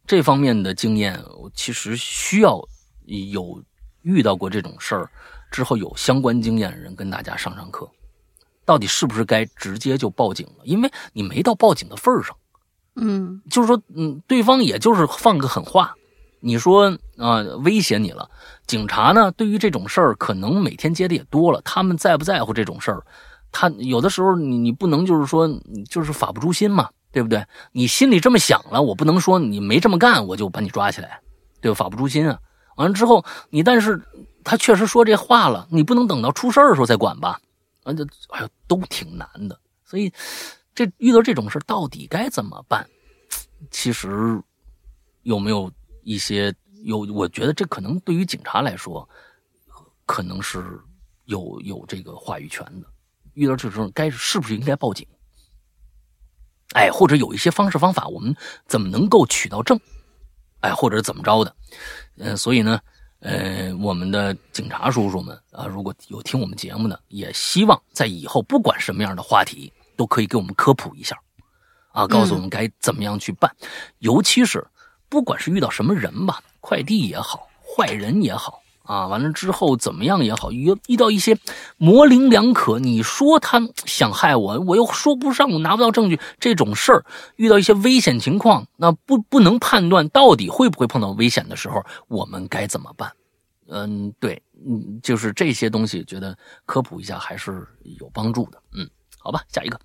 这方面的经验，我其实需要有。遇到过这种事儿之后，有相关经验的人跟大家上上课，到底是不是该直接就报警了？因为你没到报警的份儿上，嗯，就是说，嗯，对方也就是放个狠话，你说啊，威胁你了。警察呢，对于这种事儿，可能每天接的也多了，他们在不在乎这种事儿？他有的时候，你你不能就是说，就是法不诛心嘛，对不对？你心里这么想了，我不能说你没这么干，我就把你抓起来，对吧？法不诛心啊。完了之后，你但是他确实说这话了，你不能等到出事儿的时候再管吧？啊，这哎呦，都挺难的。所以，这遇到这种事到底该怎么办？其实有没有一些有，我觉得这可能对于警察来说，可能是有有这个话语权的。遇到这种该是不是应该报警？哎，或者有一些方式方法，我们怎么能够取到证？哎，或者怎么着的？嗯，所以呢，呃，我们的警察叔叔们啊，如果有听我们节目的，也希望在以后不管什么样的话题，都可以给我们科普一下，啊，告诉我们该怎么样去办。尤其是不管是遇到什么人吧，快递也好，坏人也好。啊，完了之后怎么样也好，遇遇到一些模棱两可，你说他想害我，我又说不上，我拿不到证据，这种事儿，遇到一些危险情况，那不不能判断到底会不会碰到危险的时候，我们该怎么办？嗯，对，嗯，就是这些东西，觉得科普一下还是有帮助的。嗯，好吧，下一个，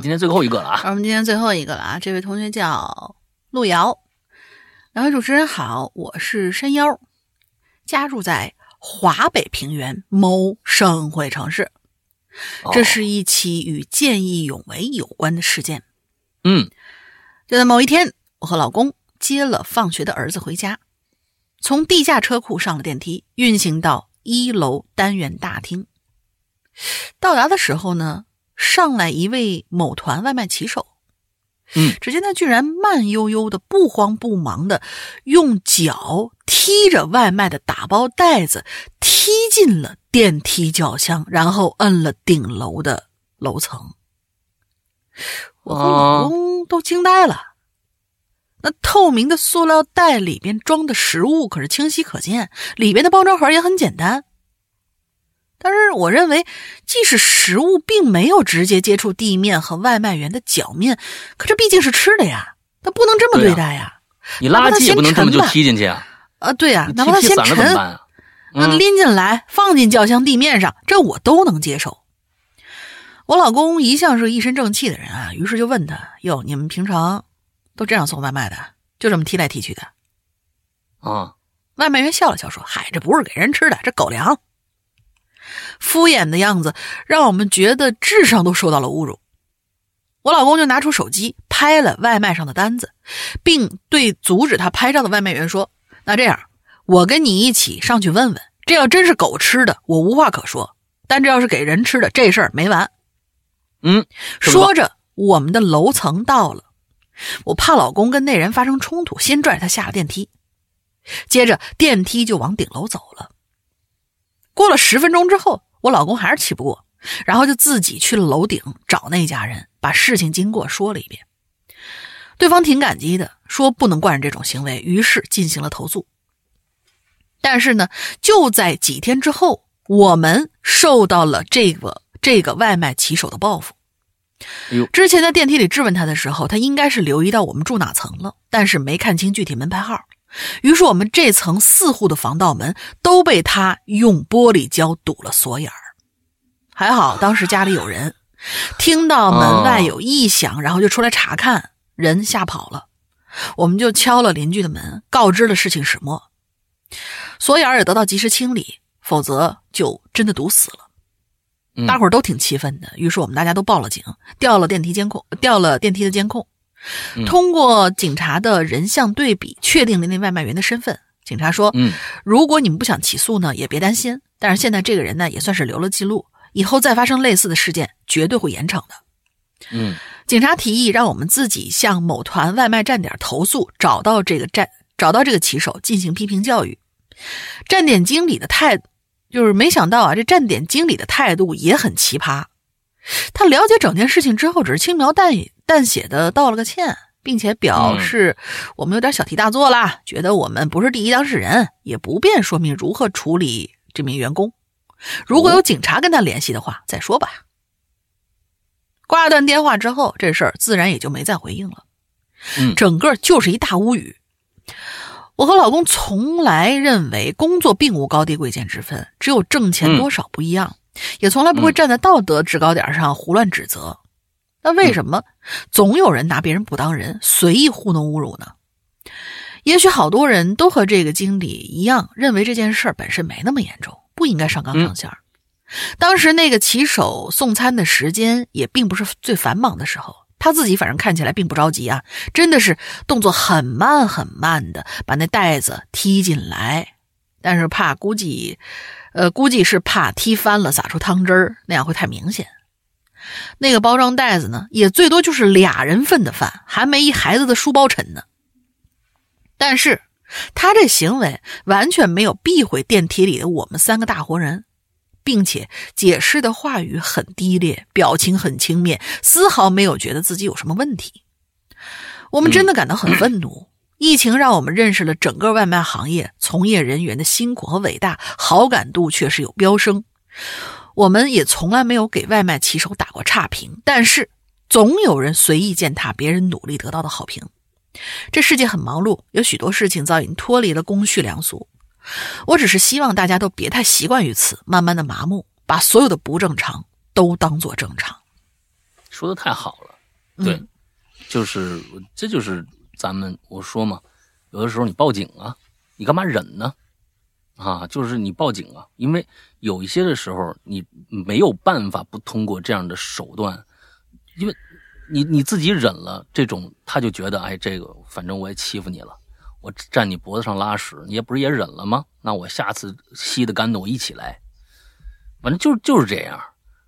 今天最后一个了啊，我们今天最后一个了啊，这位同学叫路遥，两位主持人好，我是山妖。家住在华北平原某省会城市，这是一起与见义勇为有关的事件。嗯，就在某一天，我和老公接了放学的儿子回家，从地下车库上了电梯，运行到一楼单元大厅。到达的时候呢，上来一位某团外卖骑手。嗯，只见他居然慢悠悠的、不慌不忙的，用脚踢着外卖的打包袋子，踢进了电梯轿厢，然后摁了顶楼的楼层。我和老公都惊呆了。那透明的塑料袋里边装的食物可是清晰可见，里边的包装盒也很简单。但是我认为，即使食物并没有直接接触地面和外卖员的脚面，可这毕竟是吃的呀，他不能这么对待呀。你垃圾也不能这么就踢进去啊！啊，对呀，哪怕他先沉，那拎进来放进轿厢地面上，这我都能接受。我老公一向是一身正气的人啊，于是就问他：“哟，你们平常都这样送外卖的？就这么踢来踢去的？”啊，外卖员笑了笑说：“嗨，这不是给人吃的，这狗粮。”敷衍的样子让我们觉得智商都受到了侮辱。我老公就拿出手机拍了外卖上的单子，并对阻止他拍照的外卖员说：“那这样，我跟你一起上去问问，这要真是狗吃的，我无话可说；但这要是给人吃的，这事儿没完。”嗯，说着，我们的楼层到了，我怕老公跟那人发生冲突，先拽他下了电梯，接着电梯就往顶楼走了。过了十分钟之后，我老公还是气不过，然后就自己去了楼顶找那家人，把事情经过说了一遍。对方挺感激的，说不能惯着这种行为，于是进行了投诉。但是呢，就在几天之后，我们受到了这个这个外卖骑手的报复。之前在电梯里质问他的时候，他应该是留意到我们住哪层了，但是没看清具体门牌号。于是我们这层四户的防盗门都被他用玻璃胶堵了锁眼儿。还好当时家里有人，听到门外有异响，然后就出来查看，人吓跑了。我们就敲了邻居的门，告知了事情始末，锁眼儿也得到及时清理，否则就真的堵死了。大伙儿都挺气愤的，于是我们大家都报了警，调了电梯监控，调了电梯的监控。通过警察的人像对比，确定了那外卖员的身份。警察说：“嗯，如果你们不想起诉呢，也别担心。但是现在这个人呢，也算是留了记录，以后再发生类似的事件，绝对会严惩的。”嗯，警察提议让我们自己向某团外卖站点投诉，找到这个站，找到这个骑手进行批评教育。站点经理的态度，就是没想到啊，这站点经理的态度也很奇葩。他了解整件事情之后，只是轻描淡淡写的道了个歉，并且表示我们有点小题大做啦，觉得我们不是第一当事人，也不便说明如何处理这名员工。如果有警察跟他联系的话，再说吧。挂断电话之后，这事儿自然也就没再回应了。嗯，整个就是一大无语。我和老公从来认为工作并无高低贵贱之分，只有挣钱多少不一样。也从来不会站在道德制高点上胡乱指责，那为什么总有人拿别人不当人，随意糊弄侮辱呢？也许好多人都和这个经理一样，认为这件事本身没那么严重，不应该上纲上线。当时那个骑手送餐的时间也并不是最繁忙的时候，他自己反正看起来并不着急啊，真的是动作很慢很慢的把那袋子踢进来，但是怕估计，呃，估计是怕踢翻了洒出汤汁儿，那样会太明显。那个包装袋子呢，也最多就是俩人份的饭，还没一孩子的书包沉呢。但是他这行为完全没有避讳电梯里的我们三个大活人。并且解释的话语很低劣，表情很轻蔑，丝毫没有觉得自己有什么问题。我们真的感到很愤怒。疫情让我们认识了整个外卖行业从业人员的辛苦和伟大，好感度确实有飙升。我们也从来没有给外卖骑手打过差评，但是总有人随意践踏别人努力得到的好评。这世界很忙碌，有许多事情早已经脱离了公序良俗。我只是希望大家都别太习惯于此，慢慢的麻木，把所有的不正常都当做正常。说的太好了，对，就是这就是咱们我说嘛，有的时候你报警啊，你干嘛忍呢？啊，就是你报警啊，因为有一些的时候你没有办法不通过这样的手段，因为你你自己忍了，这种他就觉得哎，这个反正我也欺负你了。我站你脖子上拉屎，你也不是也忍了吗？那我下次吸的干的，我一起来。反正就就是这样。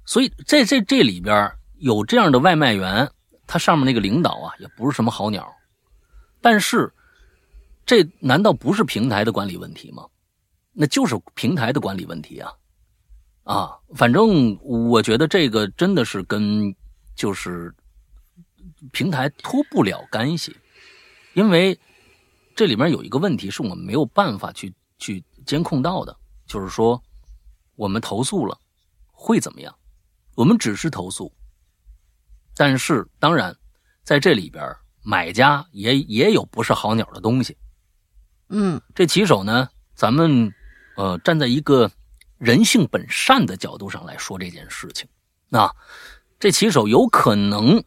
所以在这这里边有这样的外卖员，他上面那个领导啊，也不是什么好鸟。但是，这难道不是平台的管理问题吗？那就是平台的管理问题啊！啊，反正我觉得这个真的是跟就是平台脱不了干系，因为。这里面有一个问题是我们没有办法去去监控到的，就是说，我们投诉了会怎么样？我们只是投诉，但是当然，在这里边，买家也也有不是好鸟的东西。嗯，这骑手呢，咱们呃站在一个人性本善的角度上来说这件事情，那这骑手有可能。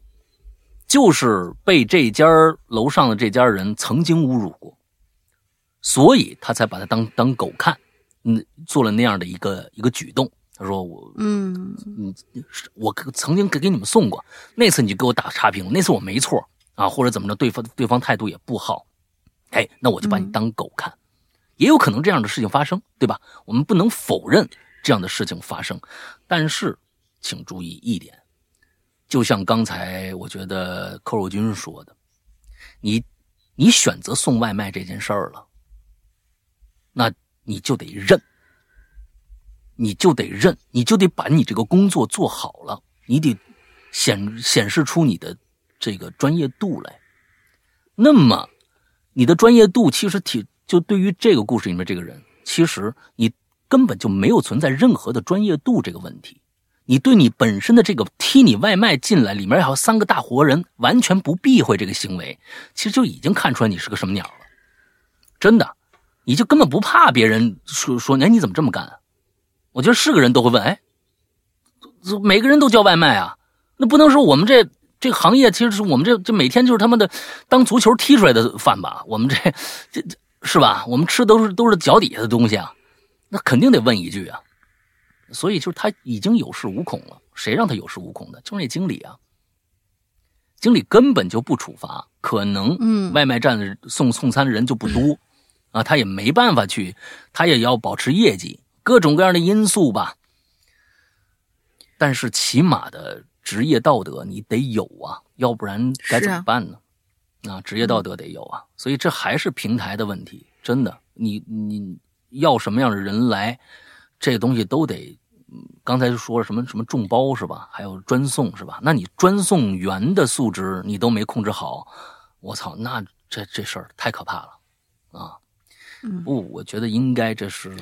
就是被这家楼上的这家人曾经侮辱过，所以他才把他当当狗看，嗯，做了那样的一个一个举动。他说我，嗯嗯，我曾经给给你们送过，那次你就给我打差评，那次我没错啊，或者怎么着，对方对方态度也不好，哎，那我就把你当狗看，也有可能这样的事情发生，对吧？我们不能否认这样的事情发生，但是请注意一点。就像刚才我觉得寇若军说的，你你选择送外卖这件事儿了，那你就得认，你就得认，你就得把你这个工作做好了，你得显显示出你的这个专业度来。那么，你的专业度其实挺就对于这个故事里面这个人，其实你根本就没有存在任何的专业度这个问题。你对你本身的这个踢你外卖进来，里面还有三个大活人，完全不避讳这个行为，其实就已经看出来你是个什么鸟了。真的，你就根本不怕别人说说，哎，你怎么这么干？我觉得是个人都会问，哎，每个人都叫外卖啊，那不能说我们这这个行业，其实是我们这这每天就是他们的当足球踢出来的饭吧？我们这这这是吧？我们吃都是都是脚底下的东西啊，那肯定得问一句啊。所以就是他已经有恃无恐了，谁让他有恃无恐的？就是那经理啊，经理根本就不处罚，可能嗯，外卖站送送餐的人就不多，啊，他也没办法去，他也要保持业绩，各种各样的因素吧。但是起码的职业道德你得有啊，要不然该怎么办呢？啊，职业道德得有啊，所以这还是平台的问题，真的，你你要什么样的人来？这东西都得，刚才就说了什么什么众包是吧？还有专送是吧？那你专送员的素质你都没控制好，我操，那这这事儿太可怕了啊！不，我觉得应该这是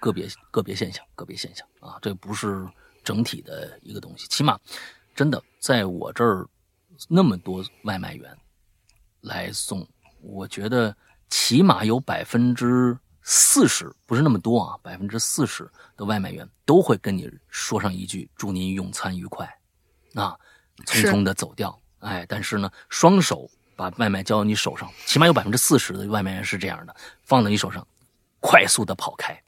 个别个别现象，个别现象啊，这不是整体的一个东西。起码，真的在我这儿那么多外卖员来送，我觉得起码有百分之。四十不是那么多啊，百分之四十的外卖员都会跟你说上一句“祝您用餐愉快”，啊，匆匆的走掉。哎，但是呢，双手把外卖交到你手上，起码有百分之四十的外卖员是这样的，放在你手上，快速的跑开。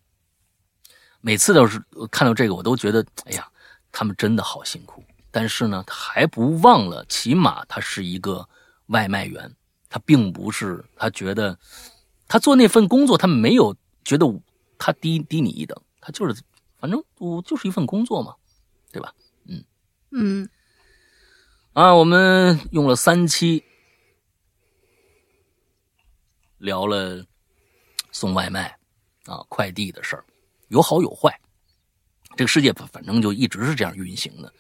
每次都是看到这个，我都觉得，哎呀，他们真的好辛苦但是呢，他还不忘了，起码他是一个外卖员，他并不是他觉得他做那份工作，他没有觉得他低低你一等，他就是反正我就是一份工作嘛，对吧？嗯嗯啊，我们用了三期聊了送外卖啊快递的事儿，有好有坏。这个世界反正就一直是这样运行的，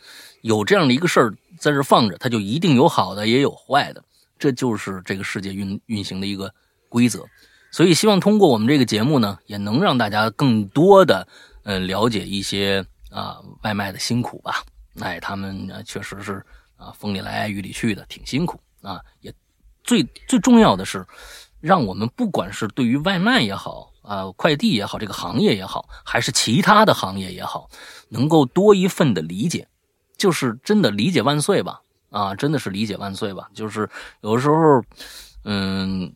有这样的一个事儿在这放着，它就一定有好的，也有坏的，这就是这个世界运运行的一个规则。所以，希望通过我们这个节目呢，也能让大家更多的呃了解一些啊外卖的辛苦吧。哎，他们确实是啊风里来雨里去的，挺辛苦啊。也最最重要的是，让我们不管是对于外卖也好。啊，快递也好，这个行业也好，还是其他的行业也好，能够多一份的理解，就是真的理解万岁吧！啊，真的是理解万岁吧！就是有时候，嗯，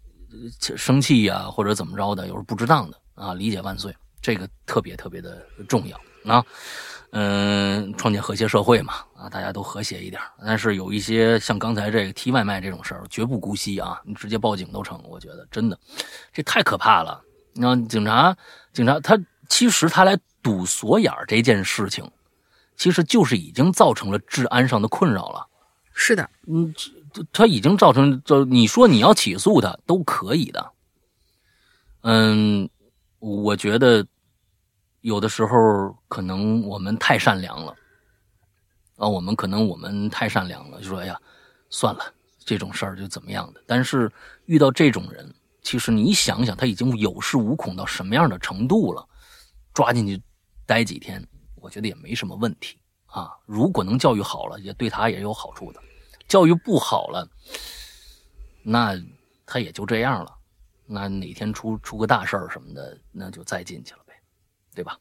生气呀，或者怎么着的，有时候不值当的啊，理解万岁，这个特别特别的重要啊。嗯，创建和谐社会嘛，啊，大家都和谐一点。但是有一些像刚才这个提外卖这种事儿，绝不姑息啊！你直接报警都成，我觉得真的，这太可怕了。那警察，警察他其实他来堵锁眼这件事情，其实就是已经造成了治安上的困扰了。是的，嗯，他已经造成，就你说你要起诉他都可以的。嗯，我觉得有的时候可能我们太善良了，啊，我们可能我们太善良了，就说哎呀，算了，这种事儿就怎么样的。但是遇到这种人。其实你想想，他已经有恃无恐到什么样的程度了？抓进去待几天，我觉得也没什么问题啊。如果能教育好了，也对他也有好处的；教育不好了，那他也就这样了。那哪天出出个大事儿什么的，那就再进去了呗，对吧？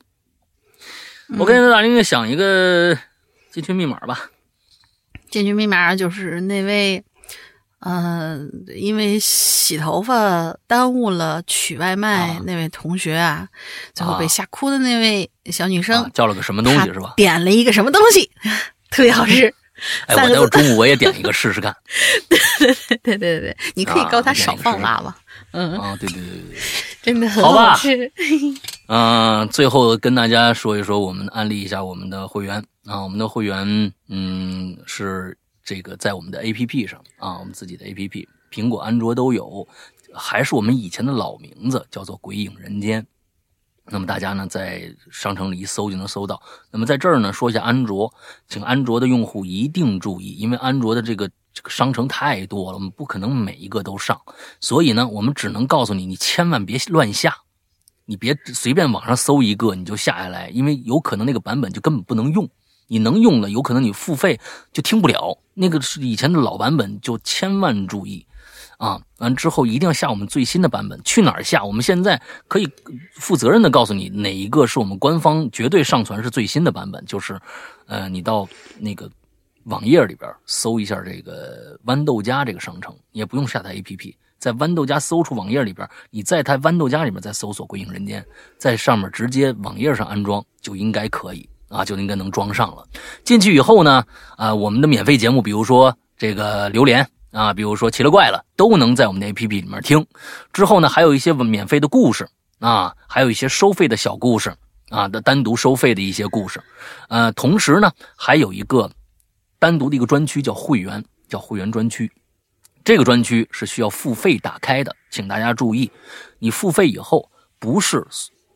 我跟大林想一个进群密码吧。进群密码就是那位。嗯，因为洗头发耽误了取外卖那位同学啊，最后被吓哭的那位小女生叫了个什么东西是吧？点了一个什么东西，特别好吃。哎，我待会中午我也点一个试试看。对对对对对对，你可以告他少放辣吗？嗯啊，对对对对对，真的很好吃。嗯，最后跟大家说一说，我们安利一下我们的会员啊，我们的会员嗯是。这个在我们的 A P P 上啊，我们自己的 A P P，苹果、安卓都有，还是我们以前的老名字，叫做“鬼影人间”。那么大家呢，在商城里一搜就能搜到。那么在这儿呢，说一下安卓，请安卓的用户一定注意，因为安卓的这个这个商城太多了，我们不可能每一个都上，所以呢，我们只能告诉你，你千万别乱下，你别随便网上搜一个你就下下来，因为有可能那个版本就根本不能用。你能用的，有可能你付费就听不了。那个是以前的老版本，就千万注意啊！完之后一定要下我们最新的版本。去哪儿下？我们现在可以负责任的告诉你，哪一个是我们官方绝对上传是最新的版本。就是，呃，你到那个网页里边搜一下这个豌豆荚这个商城，也不用下载 APP，在豌豆荚搜出网页里边，你在它豌豆荚里面再搜索“鬼影人间”，在上面直接网页上安装就应该可以。啊，就应该能装上了。进去以后呢，啊，我们的免费节目，比如说这个榴莲啊，比如说奇了怪了，都能在我们的 APP 里面听。之后呢，还有一些免费的故事啊，还有一些收费的小故事啊的单独收费的一些故事。呃，同时呢，还有一个单独的一个专区叫会员，叫会员专区。这个专区是需要付费打开的，请大家注意，你付费以后不是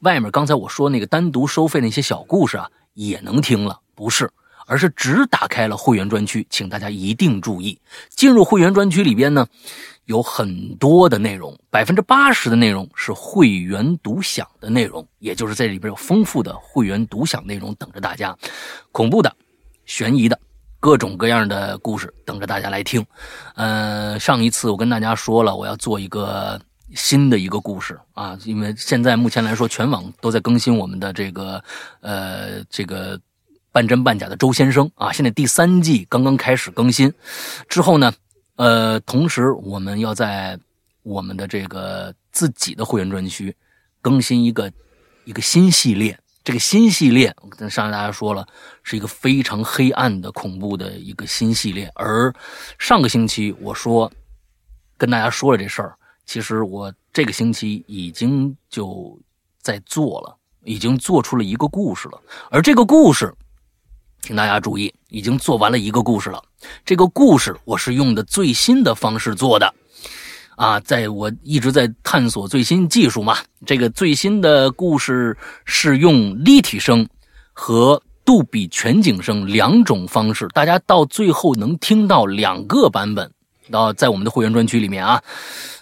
外面刚才我说那个单独收费那些小故事啊。也能听了，不是，而是只打开了会员专区，请大家一定注意，进入会员专区里边呢，有很多的内容，百分之八十的内容是会员独享的内容，也就是在里边有丰富的会员独享内容等着大家，恐怖的、悬疑的，各种各样的故事等着大家来听。呃，上一次我跟大家说了，我要做一个。新的一个故事啊，因为现在目前来说，全网都在更新我们的这个呃这个半真半假的周先生啊。现在第三季刚刚开始更新，之后呢，呃，同时我们要在我们的这个自己的会员专区更新一个一个新系列。这个新系列，我跟上次大家说了，是一个非常黑暗的恐怖的一个新系列。而上个星期我说跟大家说了这事儿，其实我这个星期已经就在做了，已经做出了一个故事了。而这个故事，请大家注意，已经做完了一个故事了。这个故事我是用的最新的方式做的。啊，在我一直在探索最新技术嘛，这个最新的故事是用立体声和杜比全景声两种方式，大家到最后能听到两个版本。到在我们的会员专区里面啊，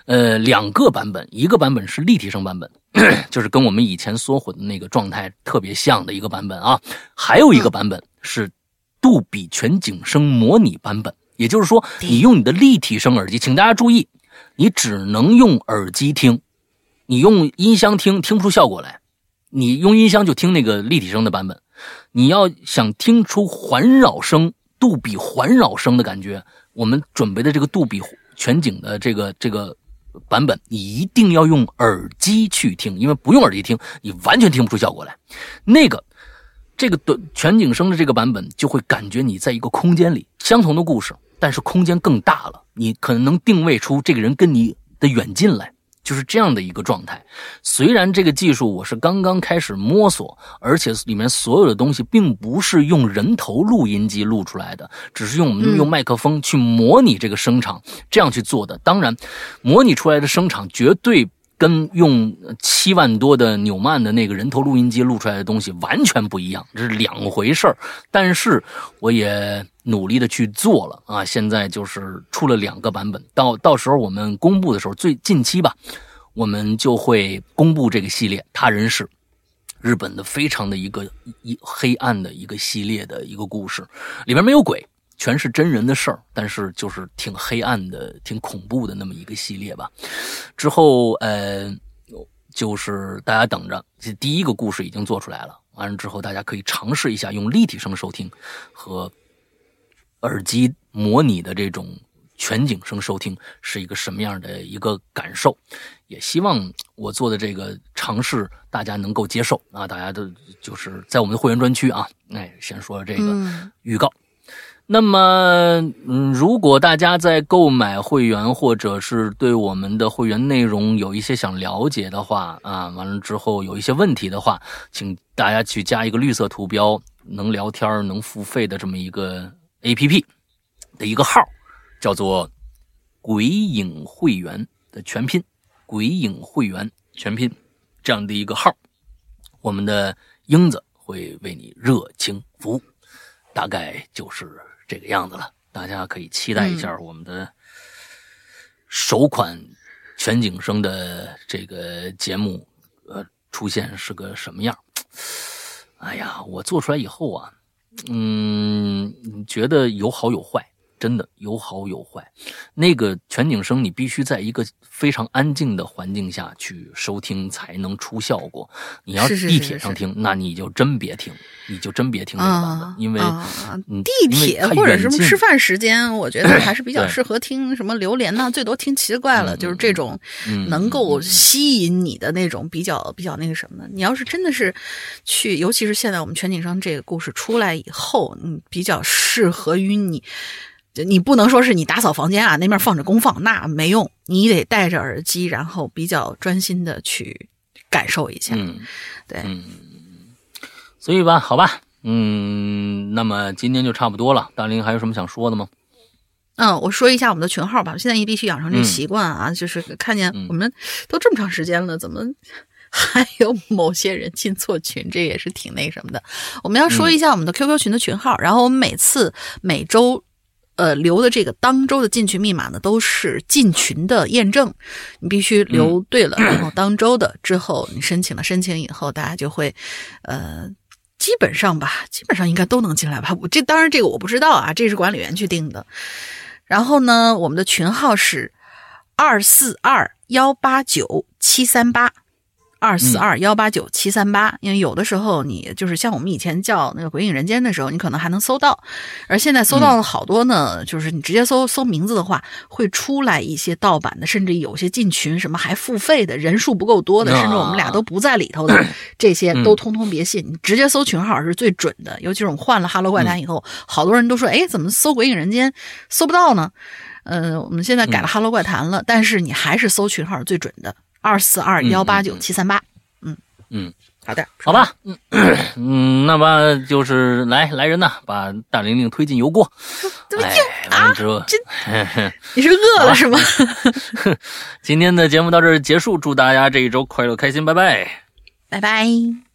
呃，两个版本，一个版本是立体声版本，就是跟我们以前缩混的那个状态特别像的一个版本啊，还有一个版本是杜比全景声模拟版本，也就是说，你用你的立体声耳机，请大家注意。你只能用耳机听，你用音箱听听不出效果来。你用音箱就听那个立体声的版本。你要想听出环绕声、杜比环绕声的感觉，我们准备的这个杜比全景的这个这个版本，你一定要用耳机去听，因为不用耳机听，你完全听不出效果来。那个这个的全景声的这个版本，就会感觉你在一个空间里，相同的故事。但是空间更大了，你可能能定位出这个人跟你的远近来，就是这样的一个状态。虽然这个技术我是刚刚开始摸索，而且里面所有的东西并不是用人头录音机录出来的，只是用我们用麦克风去模拟这个声场，这样去做的。当然，模拟出来的声场绝对。跟用七万多的纽曼的那个人头录音机录出来的东西完全不一样，这是两回事儿。但是我也努力的去做了啊，现在就是出了两个版本，到到时候我们公布的时候，最近期吧，我们就会公布这个系列《他人是日本的非常的一个一黑暗的一个系列的一个故事，里面没有鬼。全是真人的事儿，但是就是挺黑暗的、挺恐怖的那么一个系列吧。之后，呃，就是大家等着，这第一个故事已经做出来了。完了之后，大家可以尝试一下用立体声收听和耳机模拟的这种全景声收听是一个什么样的一个感受。也希望我做的这个尝试大家能够接受啊！大家都就是在我们的会员专区啊，哎，先说这个预告。那么，嗯，如果大家在购买会员，或者是对我们的会员内容有一些想了解的话，啊，完了之后有一些问题的话，请大家去加一个绿色图标，能聊天、能付费的这么一个 A P P 的一个号，叫做“鬼影会员”的全拼，“鬼影会员”全拼这样的一个号，我们的英子会为你热情服务，大概就是。这个样子了，大家可以期待一下我们的首款全景声的这个节目，呃，出现是个什么样？哎呀，我做出来以后啊，嗯，觉得有好有坏。真的有好有坏，那个全景声你必须在一个非常安静的环境下去收听才能出效果。你要地铁上听，那你就真别听，你就真别听这个版本，因为地铁或者什么吃饭时间，我觉得还是比较适合听什么榴莲呢，最多听奇怪了，就是这种能够吸引你的那种比较比较那个什么的。你要是真的是去，尤其是现在我们全景声这个故事出来以后，嗯，比较适合于你。你不能说是你打扫房间啊，那面放着功放，那没用。你得戴着耳机，然后比较专心的去感受一下。嗯，对。嗯，所以吧，好吧，嗯，那么今天就差不多了。大林还有什么想说的吗？嗯，我说一下我们的群号吧。现在也必须养成这个习惯啊，就是看见我们都这么长时间了，怎么还有某些人进错群？这也是挺那什么的。我们要说一下我们的 QQ 群的群号，然后我们每次每周。呃，留的这个当周的进群密码呢，都是进群的验证，你必须留对了，然后当周的之后你申请了，申请以后大家就会，呃，基本上吧，基本上应该都能进来吧。我这当然这个我不知道啊，这是管理员去定的。然后呢，我们的群号是二四二幺八九七三八，二四二幺八九七三八，因为有的时候你就是像我们以前叫那个《鬼影人间》的时候，你可能还能搜到，而现在搜到了好多呢，就是你直接搜搜名字的话，会出来一些盗版的，甚至有些进群什么还付费的，人数不够多的，啊。甚至我们俩都不在里头的，这些都通通别信，你直接搜群号是最准的。尤其是我们换了《哈喽怪谈》以后，好多人都说，哎，怎么搜《鬼影人间》搜不到呢？呃，我们现在改了《哈喽怪谈》了，但是你还是搜群号是最准的，二四二幺八九七三八。嗯嗯，好的，好吧，嗯嗯，那么就是来来人呐，把大玲玲推进油锅。怎么哎又，完了之后，你是饿了是吗？今天的节目到这儿结束，祝大家这一周快乐开心，拜拜。拜拜。